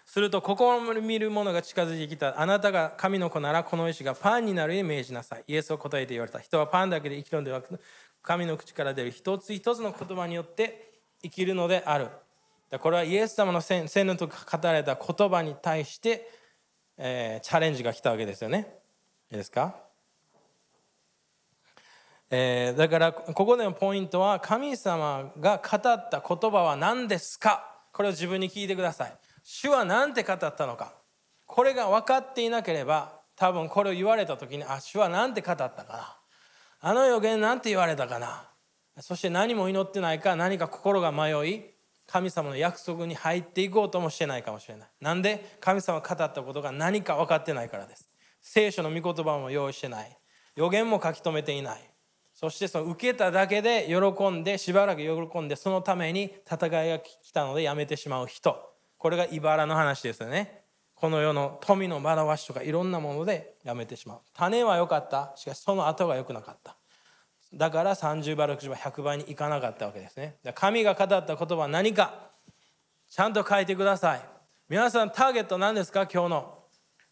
すると心を見る者が近づいてきた。あなたが神の子ならこの石がパンになるように命じなさい。イエスは答えて言われた。人はパンだけで生きるのではなく神の口から出る一つ一つの言葉によって生きるのである。これはイエス様の先先の時語られた言葉に対して、えーチャレンジが来たわけですよね。いいですか？えーだからここでのポイントは神様が語った言葉は何ですか？これを自分に聞いてください。主は何て語ったのか？これが分かっていなければ多分これを言われた時にあ主は何て語ったかな？あの予言何て言われたかな？そして何も祈ってないか何か心が迷い神様の約束に入っていこうともしてないかもしれない。なんで？神様が語ったことが何か分かってないからです。聖書の御言葉も用意してない。予言も書き留めていない。そしてその受けただけで喜んでしばらく喜んでそのために戦いが来たのでやめてしまう人。これが茨の話ですよね。この世の富の惑わしとかいろんなものでやめてしまう。種は良かった。しかしその後が良くなかった。だから30倍60倍100倍にいかなかったわけですね。神が語った言葉は何か。ちゃんと書いてください。皆さんターゲット何ですか？今日の。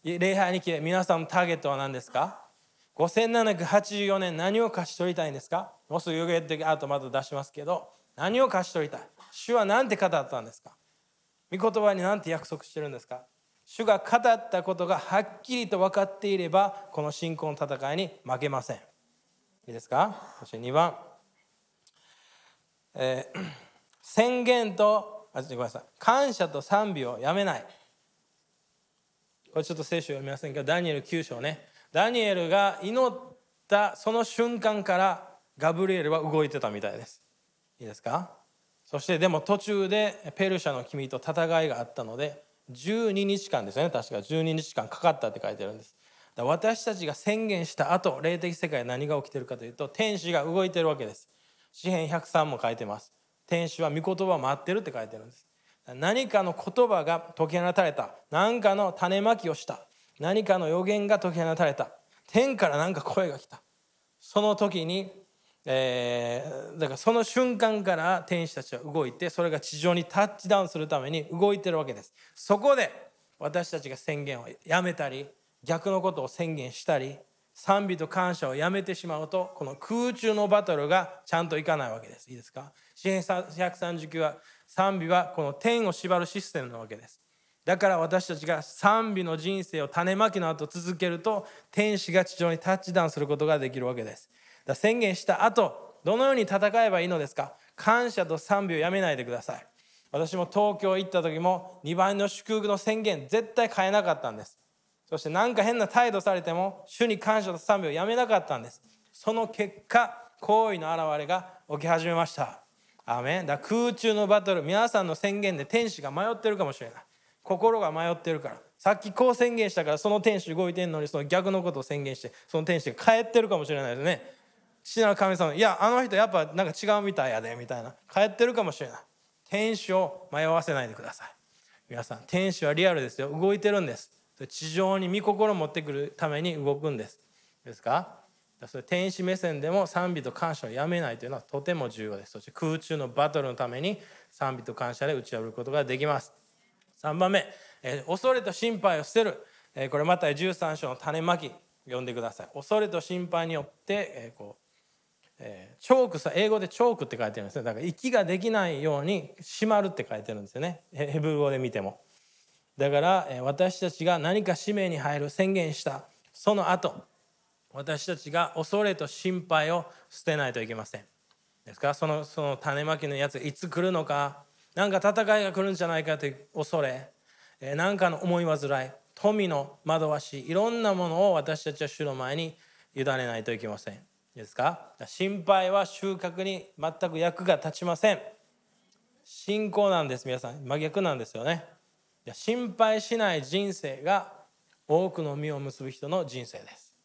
礼拝に来て皆さんのターゲットは何ですか？5784年何を勝ち取りたいんですか？もうすぐ予言的アートまた出しますけど何を勝ち取りたい？主は何て語ったんですか？御言葉に何て約束してるんですか？主が語ったことがはっきりと分かっていればこの信仰の戦いに負けません。いいですか？そして2番、えー 宣言とあごめんなさい。感謝と賛美をやめない。これちょっと聖書読みませんけどダニエル9章ね。ダニエルが祈ったその瞬間からガブリエルは動いてたみたいです。いいですか？そしてでも途中でペルシャの君と戦いがあったので12日間ですね。確か12日間かかったって書いてるんです。私たちが宣言した後霊的世界何が起きてるかというと天使が動いてるわけです。詩編103も書いてます。天使は御言葉を待ってるって書いてるんです。何かの言葉が解き放たれた。何かの種まきをした。何かの予言が解き放たれた。天から何か声が来た。その時に、えーだからその瞬間から天使たちは動いてそれが地上にタッチダウンするために動いてるわけです。そこで私たちが宣言をやめたり逆のことを宣言したり賛美と感謝をやめてしまうとこの空中のバトルがちゃんといかないわけです。いいですか？詩篇139は賛美はこの天を縛るシステムなわけです。だから私たちが賛美の人生を種まきの後続けると天使が地上にタッチダウンすることができるわけです。だ宣言した後どのように戦えばいいのですか？感謝と賛美をやめないでください。私も東京行った時も2倍の祝福の宣言絶対変えなかったんです。そして何か変な態度されても主に感謝と賛美をやめなかったんです。その結果行為の表れが起き始めました。アメン。だ空中のバトル皆さんの宣言で天使が迷ってるかもしれない。心が迷ってるから。さっきこう宣言したからその天使動いてんのにその逆のことを宣言してその天使が帰ってるかもしれないですね。父なる神様いやあの人やっぱなんか違うみたいやでみたいな。帰ってるかもしれない。天使を迷わせないでください。皆さん天使はリアルですよ。動いてるんです。地上に御心を持ってくるために動くんです。ですか？それ天使目線でも賛美と感謝をやめないというのはとても重要です。そして空中のバトルのために賛美と感謝で打ち破ることができます。3番目、えー、恐れと心配を捨てる、えー、これまた13章の種まき読んでください。恐れと心配によって、えー、こう、えー、チョークさ英語でチョークって書いてるんですね。だから息ができないように閉まるって書いてるんですよね。ヘブル語で見ても。だから私たちが何か使命に入る宣言したその後私たちが恐れと心配を捨てないといけません。ですか？らそのその種まきのやついつ来るのか？何か戦いが来るんじゃないかという恐れ。何かの思い煩い。富の惑わし。いろんなものを私たちは主の前に委ねないといけません。ですか？心配は収穫に全く役が立ちません。信仰なんです皆さん。真逆なんですよね。や心配しない人生が多くの実を結ぶ人の人生です。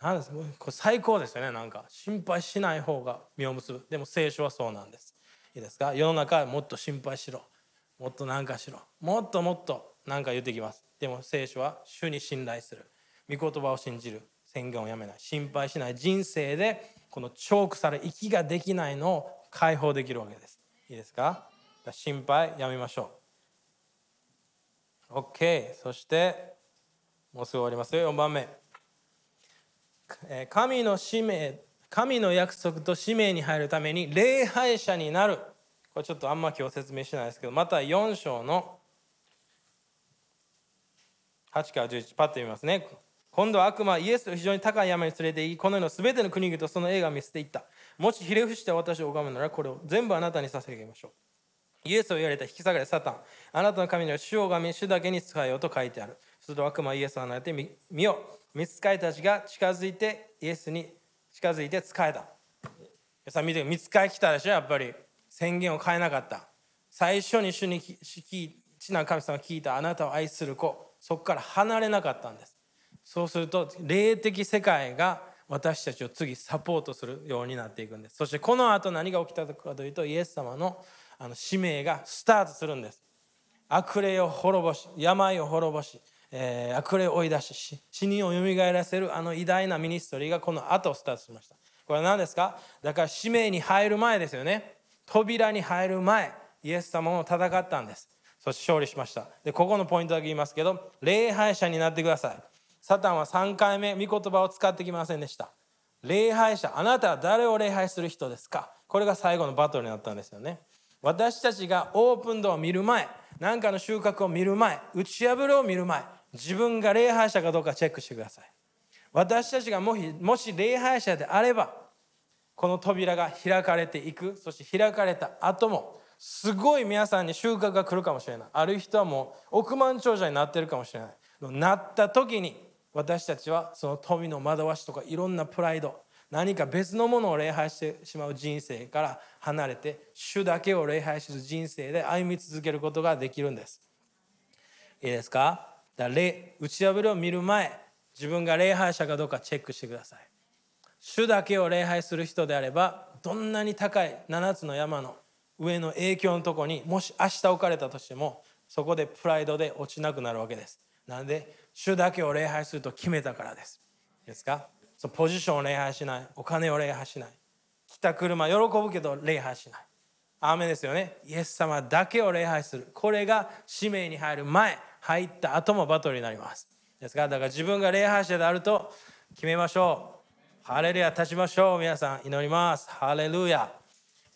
なんです。これ最高ですよね。なんか心配しない方が実を結ぶ。でも聖書はそうなんです。いいですか？世の中はもっと心配しろ。もっと何かしろ。もっともっと何か言ってきます。でも聖書は主に信頼する。御言葉を信じる。宣言をやめない。心配しない人生でこのチョークされ息ができないのを解放できるわけです。いいですか？心配やめましょう。OK そしてもうすぐ終わりますよ。4番目。神の使命神の約束と使命に入るために礼拝者になる。これちょっとあんま今日説明してないですけどまた4章の8から11パッと読みますね。今度は悪魔イエスを非常に高い山に連れて行きこの世の全ての国々とその映画を見せていった。もしひれ伏して私を拝むならこれを全部あなたに捧げましょう。イエスを言われた引き下がれサタンあなたの神には主を神主だけに使えようと書いてある。すると悪魔イエスを離れて見よ見つかいたちが近づいてイエスに近づいて使えた。さん見て見つかい来たでしょやっぱり宣言を変えなかった。最初に主に父な神様が聞いたあなたを愛する子そこから離れなかったんです。そうすると霊的世界が私たちを次サポートするようになっていくんです。そしてこの後何が起きたかというとイエス様のあの使命がスタートするんです。悪霊を滅ぼし病を滅ぼし、えー、悪霊を追い出し死人をよみがえらせるあの偉大なミニストリーがこの後スタートしました。これは何ですか？だから使命に入る前ですよね。扉に入る前イエス様も戦ったんです。そして勝利しました。でここのポイントだけ言いますけど礼拝者になってください。サタンは3回目御言葉を使ってきませんでした。礼拝者あなたは誰を礼拝する人ですか？これが最後のバトルになったんですよね。私たちがオープンドを見る前何かの収穫を見る前打ち破るを見る前自分が礼拝者かどうかチェックしてください。私たちがももし礼拝者であればこの扉が開かれていくそして開かれた後もすごい皆さんに収穫が来るかもしれない。ある人はもう億万長者になってるかもしれない。なった時に私たちはその富の惑わしとかいろんなプライド何か別のものを礼拝してしまう人生から離れて主だけを礼拝する人生で歩み続けることができるんです。いいですか？だ礼打ち破りを見る前自分が礼拝者かどうかチェックしてください。主だけを礼拝する人であればどんなに高い7つの山の上の影響のとこにもし明日置かれたとしてもそこでプライドで落ちなくなるわけです。なので主だけを礼拝すると決めたからです。いいですか？そポジションを礼拝しない。お金を礼拝しない。来た車喜ぶけど礼拝しない。アーメンですよね。イエス様だけを礼拝する。これが使命に入る前入った後もバトルになります。ですからだから自分が礼拝者であると決めましょう。ハレルヤ立ちましょう。皆さん祈ります。ハレルヤ。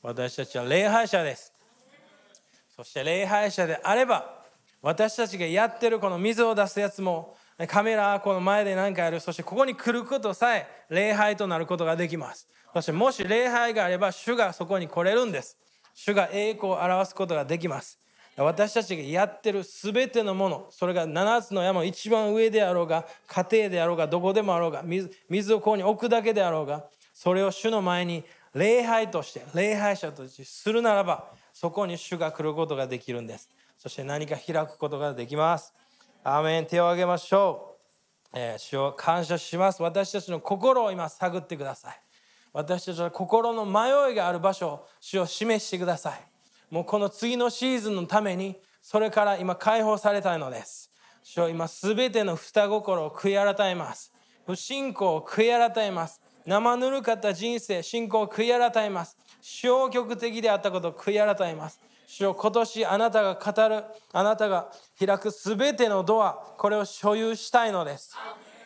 私たちは礼拝者です。そして礼拝者であれば私たちがやってるこの水を出すやつもカメラはこの前で何かやる。そしてここに来ることさえ礼拝となることができます。そしてもし礼拝があれば主がそこに来れるんです。主が栄光を表すことができます。私たちがやってる全てのものそれが7つの山の一番上であろうが家庭であろうがどこでもあろうが水水をここに置くだけであろうがそれを主の前に礼拝として礼拝者としてするならばそこに主が来ることができるんです。そして何か開くことができます。アメン。手を挙げましょう、えー主を感謝します。私たちの心を今探ってください。私たちは心の迷いがある場所を主を示してください。もうこの次のシーズンのためにそれから今解放されたいのです。主を今すべての双心を悔い改めます。不信仰を悔い改めます。生ぬるかった人生信仰を悔い改めます。消極的であったことを悔い改めます。主を今年あなたが語るあなたが開くすべてのドアこれを所有したいのです。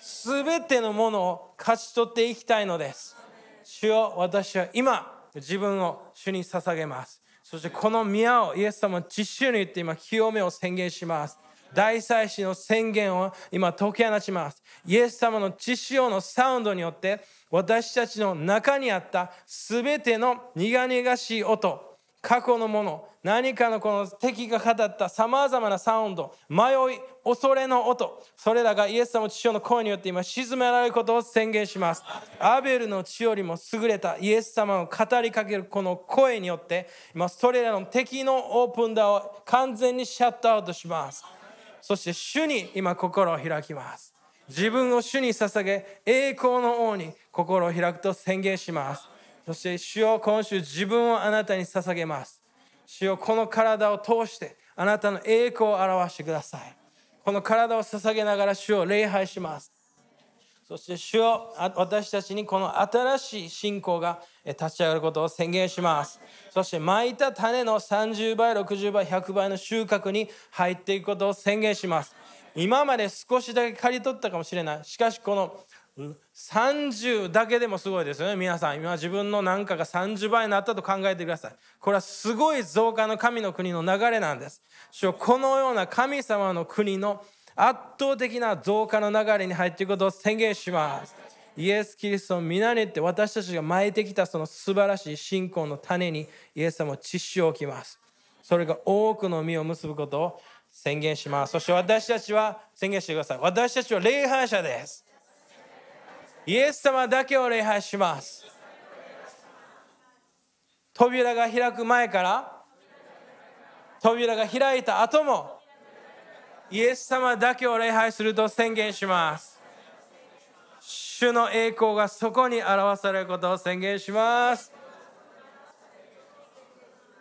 すべてのものを勝ち取っていきたいのです。主よ私は今自分を主に捧げます。そしてこの宮をイエス様の実習に言って今清めを宣言します。大祭司の宣言を今解き放ちます。イエス様の血潮のサウンドによって私たちの中にあった全ての苦々しい音過去のもの何かのこの敵が語ったさまざまなサウンド迷い恐れの音それらがイエス様父親の声によって今沈められることを宣言します。アベルの血よりも優れたイエス様を語りかけるこの声によって今それらの敵の open door を完全にシャットアウトします。そして主に今心を開きます。自分を主に捧げ栄光の王に心を開くと宣言します。そして主よ今週自分をあなたに捧げます。主よこの体を通してあなたの栄光を表してください。この体を捧げながら主を礼拝します。そして主よ私たちにこの新しい信仰が立ち上がることを宣言します。そして蒔いた種の30倍60倍100倍の収穫に入っていくことを宣言します。今まで少しだけ刈り取ったかもしれない。しかしこの30だけでもすごいですよね。皆さん今自分の何かが30倍になったと考えてください。これはすごい増加の神の国の流れなんです。このような神様の国の圧倒的な増加の流れに入っていくことを宣言します。イエス・キリストの皆によって私たちが巻いてきたその素晴らしい信仰の種にイエス様を知識を置きます。それが多くの実を結ぶことを宣言します。そして私たちは宣言してください。私たちは礼拝者です。イエス様だけを礼拝します。扉が開く前から扉が開いた後もイエス様だけを礼拝すると宣言します。主の栄光がそこに表されることを宣言します。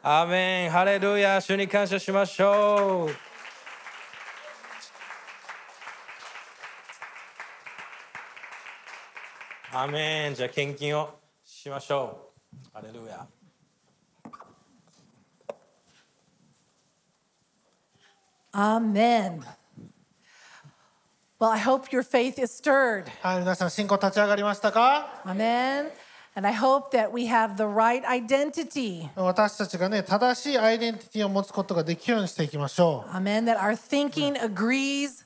アーメン。ハレルヤ。主に感謝しましょう。アーメンじゃあ献金をしましょうハレルヤ Amen. Well, I hope your faith is stirred. はい、皆さん信仰立ち上がりましたか Amen. And I hope that we have the right identity. 私たちがね正しいアイデンティティを持つことができるようにしていきましょ Amen. That our thinking agrees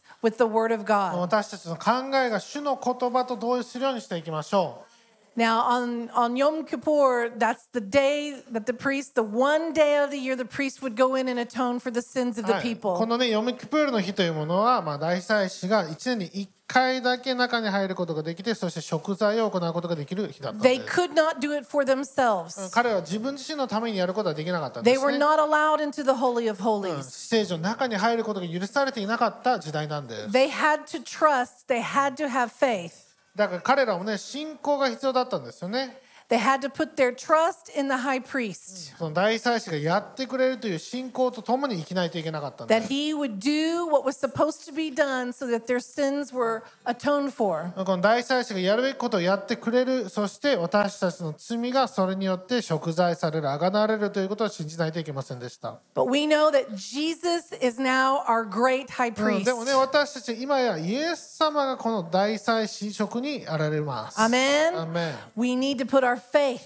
私たちの考えが主の言葉と同意するようにしていきましょう。Now, on, on Yom Kippur, that's the day that the priest, the one day of the year, the priest would go in and atone for the sins of う、 the はい、 people. このねヨムキプールの日というものは、まあ、大祭司が1年に1回だけ中に入ることができてそして食材を行うことができる日だったん They です could not do it for themselves. 彼は自分自身のためにやることはできなかったんで They す were ね not allowed into the Holy of うん Holies. 聖女の中に入ることが許されていなかった時代なんです They had to trust, they had to have faith だから彼らもね信仰が必要だったんですよね。They had to put their trust in the high priest, その大祭司がやってくれるという信仰とともに生きないといけなかったんで that す he would do what was supposed to be done so that their sins were atoned for. この大祭司がやるべきことをやってくれるそして私たちの罪がそれによって贖罪されるあがなわれるということを信じないといけませんでした、 But we know that Jesus is now our great high うん priest. でもね私たち今やイエス様がこの大祭司職にあられますア Amen. メン We need to put our faith,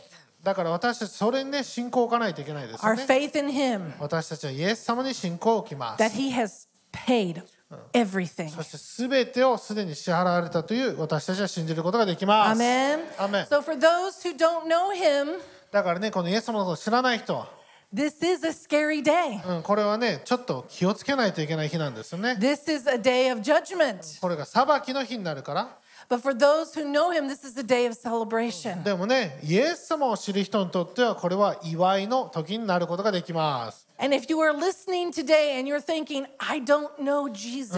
だから私たちそれにね信仰を置かないといけないですよ our ね faith in him, 私たちはイエス様に信仰を置きます。That he has paid everything. そして全てをすでに支払われたという私たちは信じることができます。Amen. アメン So for those who don't know him, だからねこのイエス様のことを知らない人。は、this is a scary day. うん、これはねちょっと気をつけないといけない日なんですよね。This is a day of judgment. これが裁きの日になるから But for those who know him, this is a day of celebration. でもねイエス様を知る人にとってはこれは祝いの時になることができます、And if you are listening today and you're thinking, I don't know うん、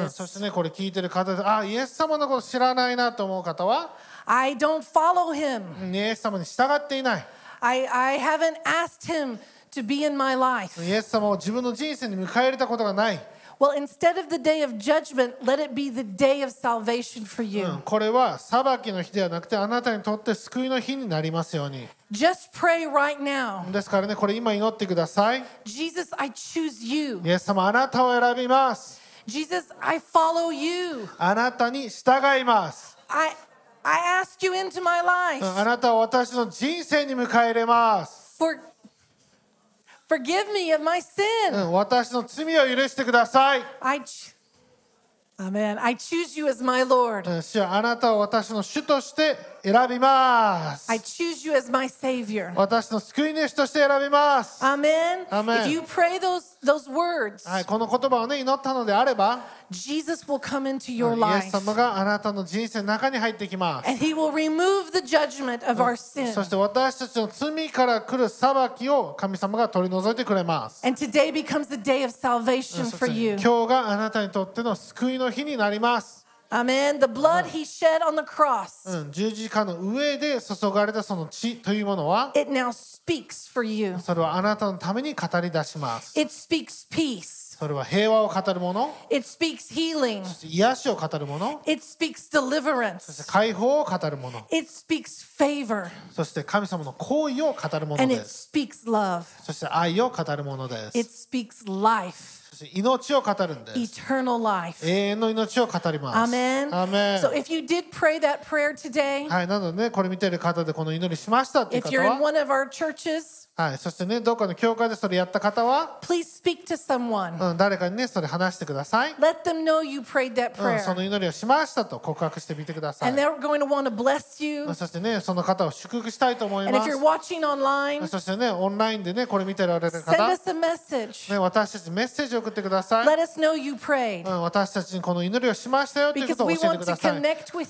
そ Jesus, してねこれ聞いてる方であイエス様のこと知らないなと思う方は I don't follow him, うんイエス様に従っていない I, I haven't asked him to be in my life. イエス様を自分の人生に迎え入れたことがない、Well, instead of the day of judgment, let it be the day of salvation for う you. ん、これは裁きの日ではなくてあなたにとって救いの日になりますように Just pray right now. ですからねこれ今祈ってください Jesus, I choose you. イエス様あなたを選びます Jesus, I follow you. あなたに従います、I I ask you into my うん life. あなたを私の人生に迎え入れます、For forgive me of my う sin. ん、私の罪を許してください、I ch- Amen. I choose you as my Lord. うん、主はあなたを私の主として選びます、I choose you as my Savior. 私の救い主として選びます、Amen. Amen. If you pray those those words, はい、この言葉をね祈ったのであれば Jesus will come into your イエス life 様があなたの人生の中に入ってきます and he will remove the judgment of our sin. そして私たちの罪から来る裁きを神様が取り除いてくれます。And today becomes the day of salvation そ for you. 今日があなたにとっての救いの日になります。Amen. The blood he shed on the cross, うん、十字架の上で注がれたその血というものは、 it now speaks for you. それはあなたのために語り出します。 It speaks peace. それは平和を語るもの、 It speaks healing. 癒しを語るもの、 It speaks そして deliverance. 解放を語るもの、 It speaks favor. そして神様の行為を語るもの And で it す。 speaks love. そして愛を語るもので It す。 speaks life, そして 命を語るんです。永遠の命を語ります。アメン。アメン。So、if you did pray that prayer today, はい、なのでね、これ見てる方でこの祈りしましたっていうは。い、そしてね、どこかの教会でそれやった方は、Please speak to someone. 誰かにね、それ話してください。Let them know you prayed that prayer. うん、その祈りをしましたと告白してみてください。And they're going to want to bless you. そしてね、その方を祝福したいと思います。And if you're watching online, そしてね、オンラインでね、これ見てられる方、Send us a message. ね、私たちメッセージを送ってください。Let us know you prayed うん、私たちにこの祈りをしましたよということを we 教えてください。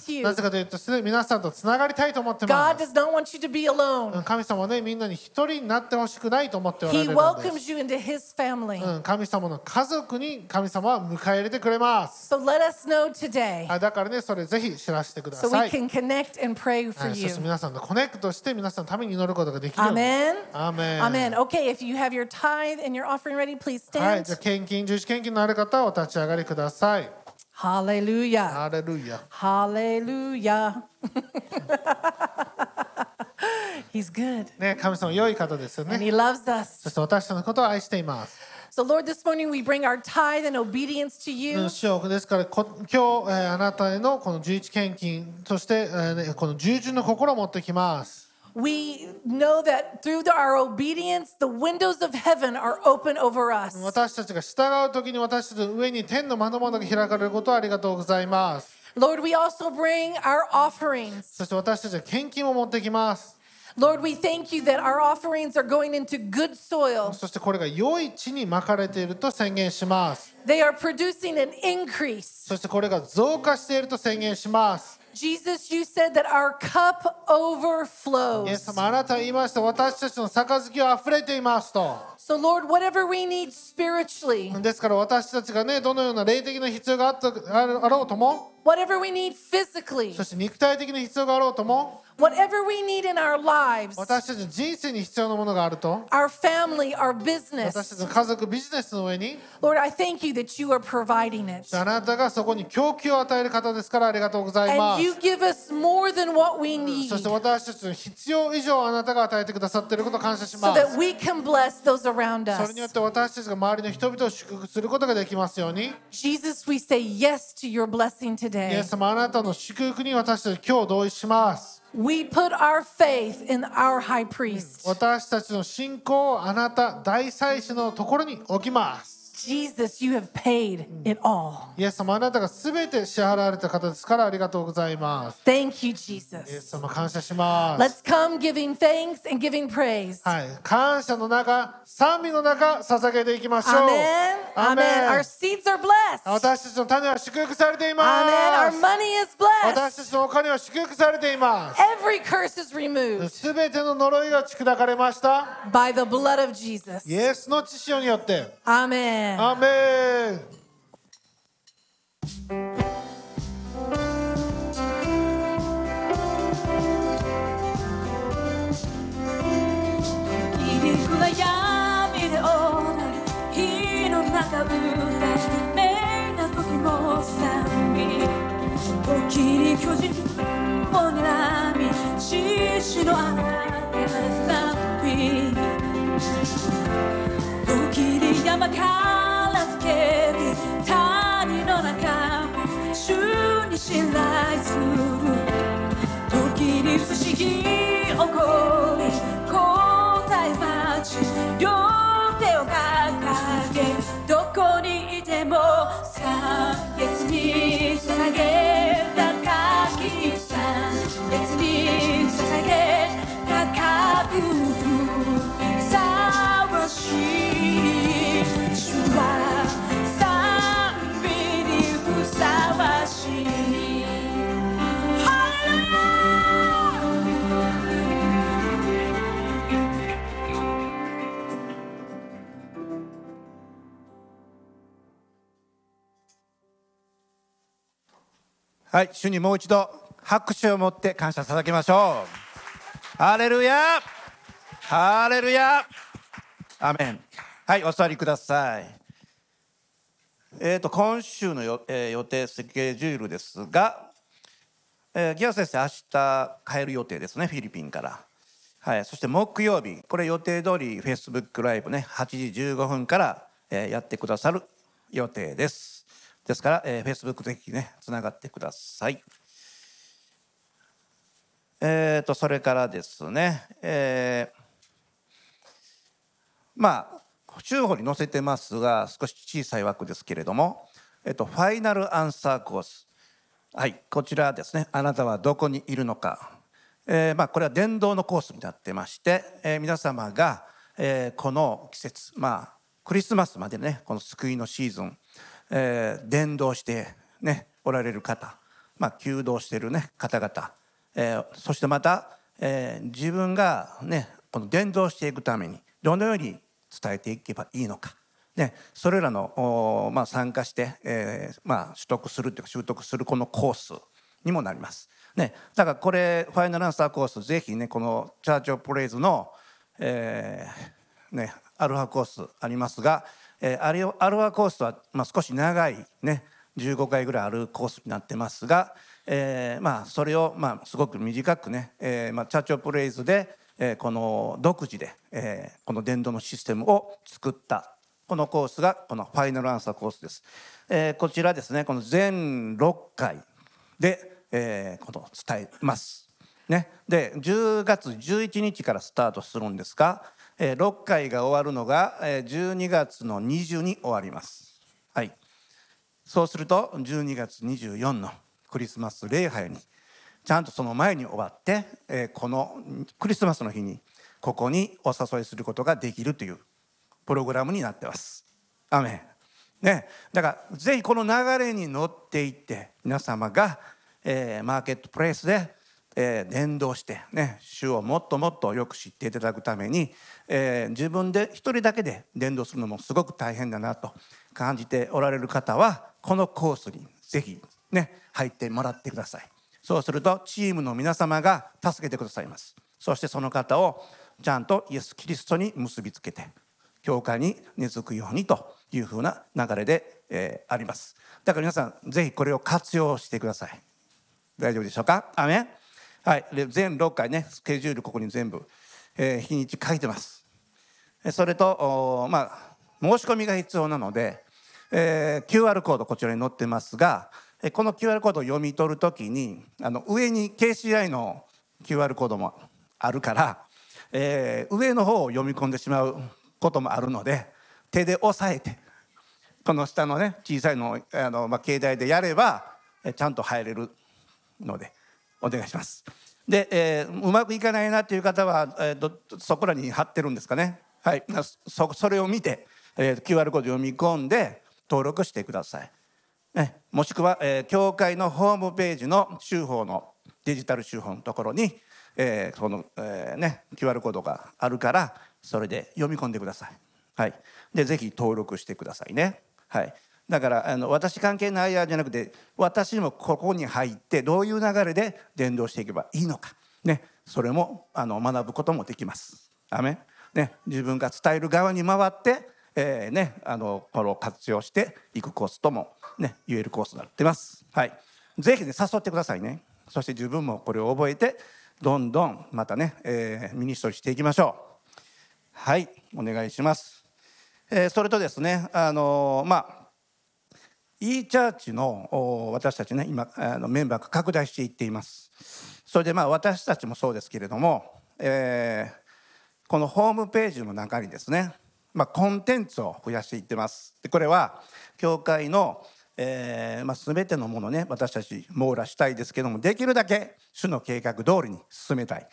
you. なぜかというと、皆さんとつながりたいと思ってま God す。does not want you to be う alone. ん神様はね、みんなに一人になってほしくないと思っておられ He るのです。welcomes you into His family. うん、神様の家族に神様は迎え入れてくれます。So let us know today はい、だからね、それぜひ知らせてくだ so さ we い。can connect and pray は for い、そ you. して皆さんとコネクトして皆さんのために祈ることができるように。Amen. アーメン Amen. Okay, if you have your tithe and your offering ready, please はい、stand. じゃあ献金、十字献金のある方はお立ち上がりください。Hallelujah. ハレルヤ。Hallelujah. He's good ね、神様良い方ですよ and ね。He loves us. そして私たちのことを愛しています。So, Lord, this morning we bring our tithe and obedience to う you. ん主よですからこ今日、えーあなたへのこの十一献金そして、この従順の心を持ってきます。We know that through our obedience, the windows of heaven are open over us. 私たちが従う時に私たちの上に天の窓々が開かれることをありがとうございます。Lord, we also bring our offerings. そして私たちは献金も持ってきます。Lord, we thank you that our offerings are going into good soil. そしてこれが良い地にまかれていると宣言します。They are producing an increase. そしてこれが増加していると宣言します。Jesus, you said that our cup イエ overflows. ス様あなたは言いました私たちの杯は溢れていますと。 So, Lord, whatever we need spiritually, ですから私たちがねどのような霊的な必要があったあるあろうとも whatever we need physically, そして肉体的な必要があろうとも whatever we need in our lives, 私たちの人生に必要なものがあると our family, our 私たち business, の家族ビジネスの上に Lord, I thank you that you are providing it. あなたがそこに供給を与える方ですからありがとうございま And す you give us more than what we need そして私たちの必要以上あなたが与えてくださっていることを感謝し so ます that we can bless those around そ us. れによって私たちが周りの人々を祝福することができますように Jesus, we say yes to your blessing イ today. エス様あなたの祝福に私たち今日同意します We put our faith in our high priest. 私たちの信仰をあなた大祭司のところに置きます Jesus, you have paid it all. イエス様あなたが全て支払われた方ですからありがとうございます Thank you, イエ Jesus. ス様感謝します Let's come giving thanks and giving praise. はい感謝の中賛美の中捧げていきましょう Amen. アメ Amen. ン Our seeds are blessed. 私たちの種は祝福されていま Amen. Our す money is 私 blessed. たちのお金は祝福されています Every curse is removed すべての呪いが打ち砕かれました by the blood of Jesus. イエスの血潮によって Amen. アーメン闇で踊り火の中歌い命な時も賛美時に巨人を睨み獅子の穴で賛美時に山から叫び谷の中を主に信頼する時に不思議起こり答え待ち両手を掲げどこにいても三月に捧げたきさ月に捧げた高くさわしいはい、主にもう一度拍手を持って感謝捧げましょう。ハレルヤハレルヤアメン。はい、お座りください。えっ、と、今週のよ、えー予定スケジュールですが、えーギア先生、明日帰る予定ですね、フィリピンから。はい、そして木曜日、これ予定通り Facebook ライブね、8時15分から、えーやってくださる予定です。ですから、えー、Facebook ぜひね、つながってください。えー、と、それからですね、えーまあ、中報に載せてますが、少し小さい枠ですけれども、えっと、ファイナルアンサーコース。はい、こちらですね、あなたはどこにいるのか。えーまあ、これは伝道のコースになってまして、えー皆様が、えーこの季節、まあ、クリスマスまでね、この救いのシーズン、えー伝道して、ね、おられる方、まあ、求道してる、ね、方々、えーそしてまた、えー自分が、ね、この伝道していくためにどのように伝えていけばいいのか、ね、それらの、まあ、参加して、えーまあ、取得するというか習得するこのコースにもなります。ね、だからこれファイナルアンサーコースぜひねこのチャーチ・オ・プレイズの、えーね、アルファコースありますが、えーアルアルファコースは、まあ、少し長いね15回ぐらいあるコースになってますが、えーまあ、それを、まあ、すごく短くね、えーまあ、チャーチ・オ・プレイズで、えーこの独自で、えーこの伝道のシステムを作ったこのコースがこのファイナルアンサーコースです。えーこちらですねこの全6回で、えーこの伝えます。ね、で10月11日からスタートするんですが、え6回が終わるのが、え12月の20に終わります。はい、そうすると12月24のクリスマス礼拝にちゃんとその前に終わって、えこのクリスマスの日にここにお誘いすることができるというプログラムになってます。アメンね、だからぜひこの流れに乗っていって皆様が、えーマーケットプレイスでえー伝道してね主をもっともっとよく知っていただくために、えー自分で一人だけで伝道するのもすごく大変だなと感じておられる方はこのコースにぜひね入ってもらってください。そうするとチームの皆様が助けてくださいます。そしてその方をちゃんとイエス・キリストに結びつけて教会に根付くようにというふうな流れで、えーあります。だから皆さんぜひこれを活用してください。大丈夫でしょうか？アメはい。で全6回ねスケジュールここに全部、えー日にち書いてます。それとおまあ申し込みが必要なので、えー QR コードこちらに載ってますがこの QR コードを読み取るときにあの上に KCI の QR コードもあるから、えー上の方を読み込んでしまうこともあるので手で押さえてこの下のね小さいのあの、まあ、携帯でやればちゃんと入れるので。お願いします。で、えーうまくいかないなっていう方は、えーそこらに貼ってるんですかね。はい、そそれを見て、えー QR コード読み込んで登録してください。ね、もしくは、えー教会のホームページの週報のデジタル週報のところに、えーその、えーね、QR コードがあるからそれで読み込んでください。はい、でぜひ登録してくださいね。はい、だからあの私関係ないやじゃなくて私もここに入ってどういう流れで伝道していけばいいのか、ね、それもあの学ぶこともできます。アメね、自分が伝える側に回って、えーね、あのこれを活用していくコースとも、ね、言えるコースになってます。はい、ぜひね誘ってくださいね。そして自分もこれを覚えてどんどんまたね、えーミニストリーしていきましょう。はい、お願いします。えーそれとですね、あのーまあ e チャーチの私たちね今あのメンバーが拡大していっています。それでまあ私たちもそうですけれども、えーこのホームページの中にですね、まあ、コンテンツを増やしていってます。でこれは教会の、えーまあ、全てのものね私たち網羅したいですけどもできるだけ主の計画通りに進めたいっ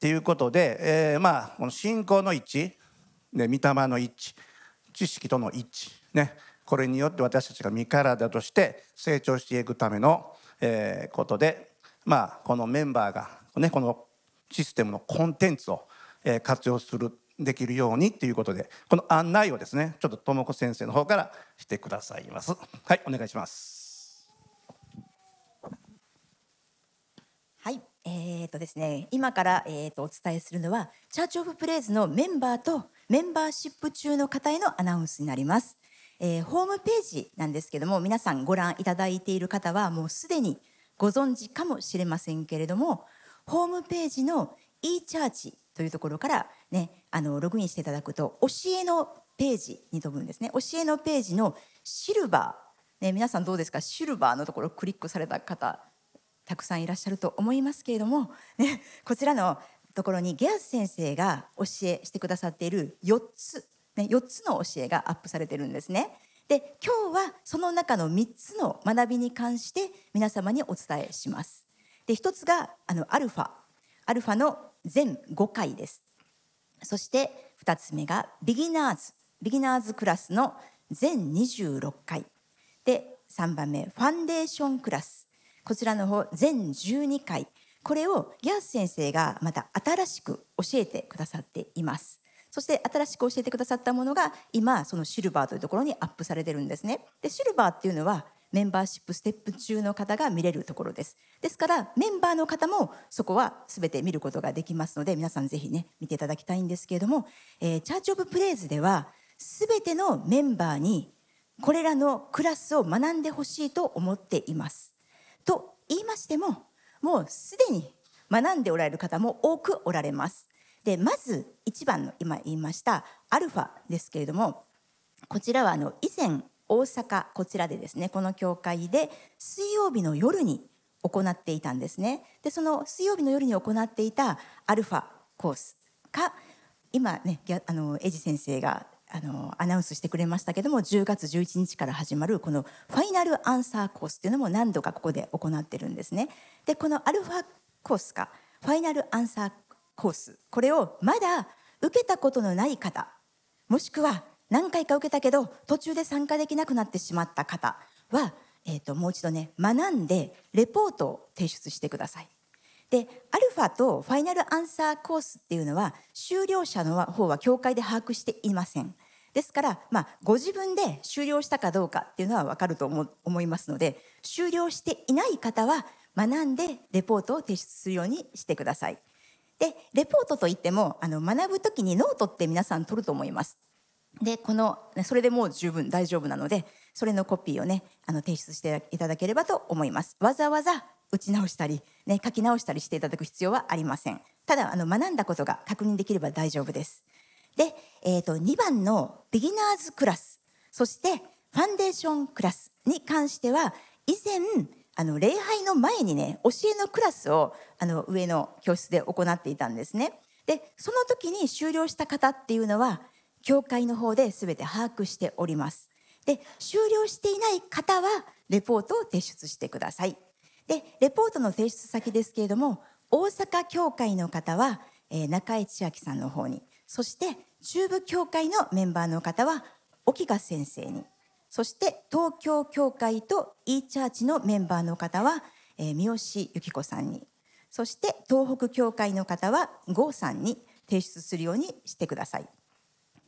ていうことで、えーまあこの信仰の一致、ね、御霊の一致知識との一致ねこれによって私たちが身体として成長していくための、えーことでまあこのメンバーがねこのシステムのコンテンツを、えー活用するできるようにっていうことでこの案内をですねちょっと智子先生の方からしてくださいます。はいお願いします。はい、えーとですね、今から、えーとお伝えするのはチャーチ・オブ・プレイズのメンバーとメンバーシップ中の方へのアナウンスになります、えーホームページなんですけども皆さんご覧いただいている方はもうすでにご存知かもしれませんけれどもホームページの e チャーチというところから、ね、あのログインしていただくと教えのページに飛ぶんですね。教えのページのシルバー、ね、皆さんどうですか？シルバーのところをクリックされた方たくさんいらっしゃると思いますけれども、ね、こちらのところにゲアス先生が教えしてくださっている4つ、ね、4つの教えがアップされてるんですね。で今日はその中の3つの学びに関して皆様にお伝えします。で1つがあのアルファアルファの全5回です。そして2つ目がビギナーズビギナーズクラスの全26回で3番目ファンデーションクラスこちらの方全12回これをギャース先生がまた新しく教えてくださっていますそして新しく教えてくださったものが今そのシルバーというところにアップされてるんですねでシルバーっていうのはメンバーシップステップ中の方が見れるところですですからメンバーの方もそこは全て見ることができますので皆さんぜひね見ていただきたいんですけれども、えーチャーチ・オブ・プレイズでは全てのメンバーにこれらのクラスを学んでほしいと思っています。と言いましてももうすでに学んでおられる方も多くおられます。でまず一番の今言いましたアルファですけれどもこちらはあの以前大阪こちらでですねこの教会で水曜日の夜に行っていたんですね。でその水曜日の夜に行っていたアルファコースか今ねあのエジ先生があのアナウンスしてくれましたけども10月11日から始まるこのファイナルアンサーコースっていうのも何度かここで行ってるんですね。でこのアルファコースかファイナルアンサーコース。これをまだ受けたことのない方もしくは何回か受けたけど途中で参加できなくなってしまった方は、えー、ともう一度ね学んでレポートを提出してください。でアルファとファイナルアンサーコースっていうのは修了者の方は教会で把握していません。ですから、まあ、ご自分で修了したかどうかっていうのは分かると思思いますので修了していない方は学んでレポートを提出するようにしてください。でレポートといってもあの学ぶ時にノートって皆さん取ると思います。でこのそれでもう十分大丈夫なのでそれのコピーをねあの提出していただければと思います。わざわざ打ち直したり、ね、書き直したりしていただく必要はありません。ただあの学んだことが確認できれば大丈夫です。で、えー、と2番のビギナーズクラスそしてファンデーションクラスに関しては以前あの礼拝の前にね教えのクラスをあの上の教室で行っていたんですね。でその時に終了した方っていうのは教会の方で全て把握しております。で終了していない方はレポートを提出してください。でレポートの提出先ですけれども大阪教会の方は、えー中井千秋さんの方にそして中部教会のメンバーの方は沖賀先生にそして東京教会と e チャーチのメンバーの方は、えー三好由紀子さんにそして東北教会の方は郷さんに提出するようにしてください。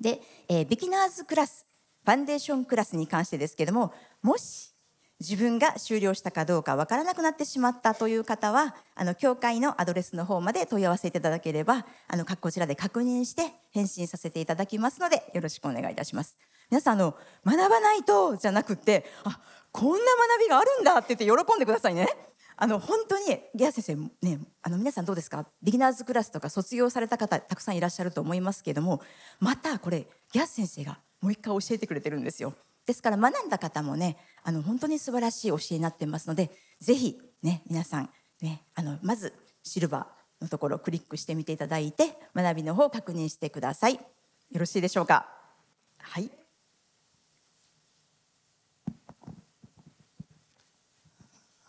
で、えービギナーズクラスファンデーションクラスに関してですけどももし自分が終了したかどうかわからなくなってしまったという方はあの教会のアドレスの方まで問い合わせていただければあのこちらで確認して返信させていただきますのでよろしくお願いいたします皆さんあの学ばないとじゃなくってあこんな学びがあるんだって言って喜んでくださいね。あの本当にギア先生ねあの皆さんどうですか？ビギナーズクラスとか卒業された方たくさんいらっしゃると思いますけれどもまたこれギア先生がもう一回教えてくれてるんですよ。ですから学んだ方もねあの本当に素晴らしい教えになってますのでぜひね皆さんねあのまずシルバーのところをクリックしてみていただいて学びの方を確認してください。よろしいでしょうか？はい。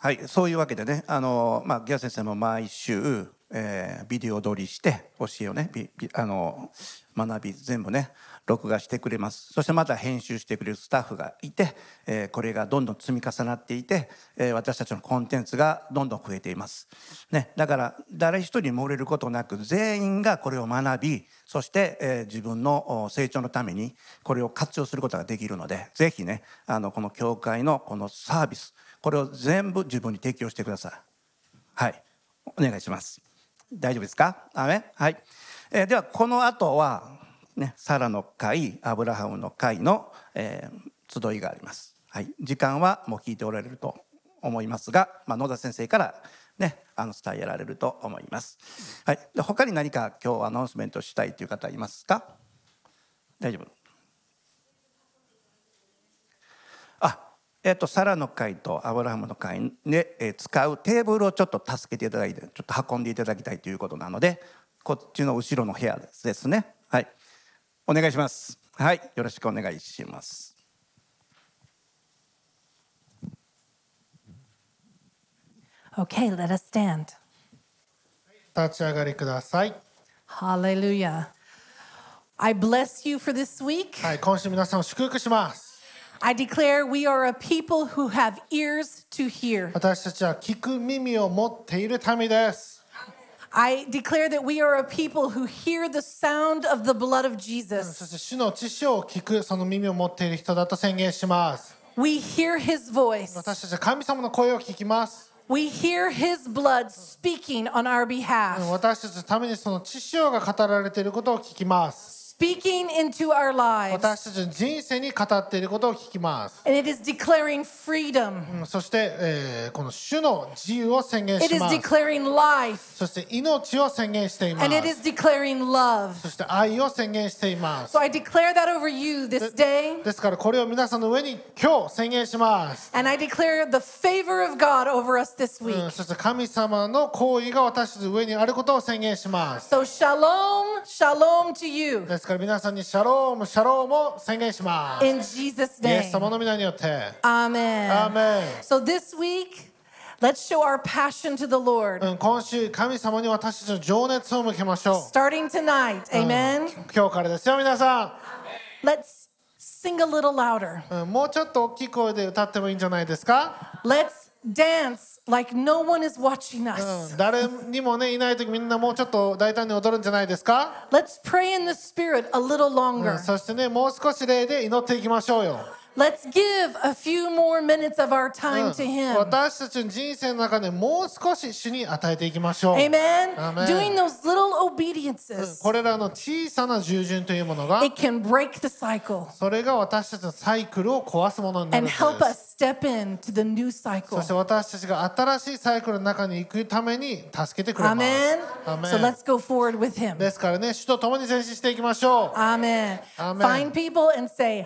はい、そういうわけでね、あのまあ、ギャ先生も毎週、えービデオ撮りして教えをねあの学び全部ね録画してくれます。そしてまた編集してくれるスタッフがいて、えーこれがどんどん積み重なっていて、えー私たちのコンテンツがどんどん増えています、ね、だから誰一人漏れることなく全員がこれを学びそして、えー自分の成長のためにこれを活用することができるのでぜひねあのこの教会のこのサービスこれを全部自分に適用してください。はい、お願いします。大丈夫ですか？アはい。えーではこの後はねサラの会、アブラハムの会の、えー集いがあります。はい。時間はもう聞いておられると思いますが、まあ野田先生からねあの伝えられると思います。はい。で他に何か今日アナウンスメントしたいという方いますか？大丈夫。あ、えっ、とサラの会とアブラハムの会で、えー使うテーブルをちょっと助けていただいて、ちょっと運んでいただきたいということなので、こっちの後ろの部屋ですですね。はい、お願いします。はい、よろしくお願いします。Okay, let us stand. 立ち上がりください Hallelujah. I bless you for this week. はい今週皆さんを祝福します I declare we are a people who have ears to hear. 私たちは聞く耳を持っている民です I declare that we are a people who hear the sound of the blood of そ Jesus. して主の知識を聞くその耳を持っている人だと宣言します We hear his voice. 私たちは神様の声を聞きます We hear his blood speaking on our behalf, 私たちのためにその知識が語られていることを聞きます Speaking into our lives. 私たちの人生に語っていることを聞きます、And it is declaring freedom. うんそして、えーこの主の自由を宣言 It し is ます declaring life. そして命を宣言しています And it is declaring love. そして愛を宣言しています So I declare that over you this day. ですからこれを皆さんの上に今日宣言します、And I declare the favor of God over us this う week. んそして神様の行為が私たちの上にあることを宣言します So shalom, shalom to you ですから皆さんにシャロームシャロームを宣言します in Jesus' イエ name. ス様の皆によって Amen. アーメ So this week, let's show our passion to the Lord. Starting tonight, う、amen. うん今日からですよ皆さ Let's sing a little louder. Let's dance like no one is watching う us. ん誰にもねいない時みんなもうちょっと大胆に踊るんじゃないですか、Let's pray in the spirit a little うん longer. そしてねもう少し霊で祈っていきましょうよ、Let's give a few more minutes of our うん time to Him. 私たちの人生の中でもう少し主に与えていきましょう Amen. Amen. Doing those little obediences, これらの小さな従順というものが it can break the cycle それが私たちのサイクルを壊すものになる and んです help us step into the new そ cycle. して私たちが新しいサイクルの中に行くために助けてくれます Amen. アメ So ン let's go forward with Him. ですからね主と共に前進していきましょう Amen. Amen. Find people and say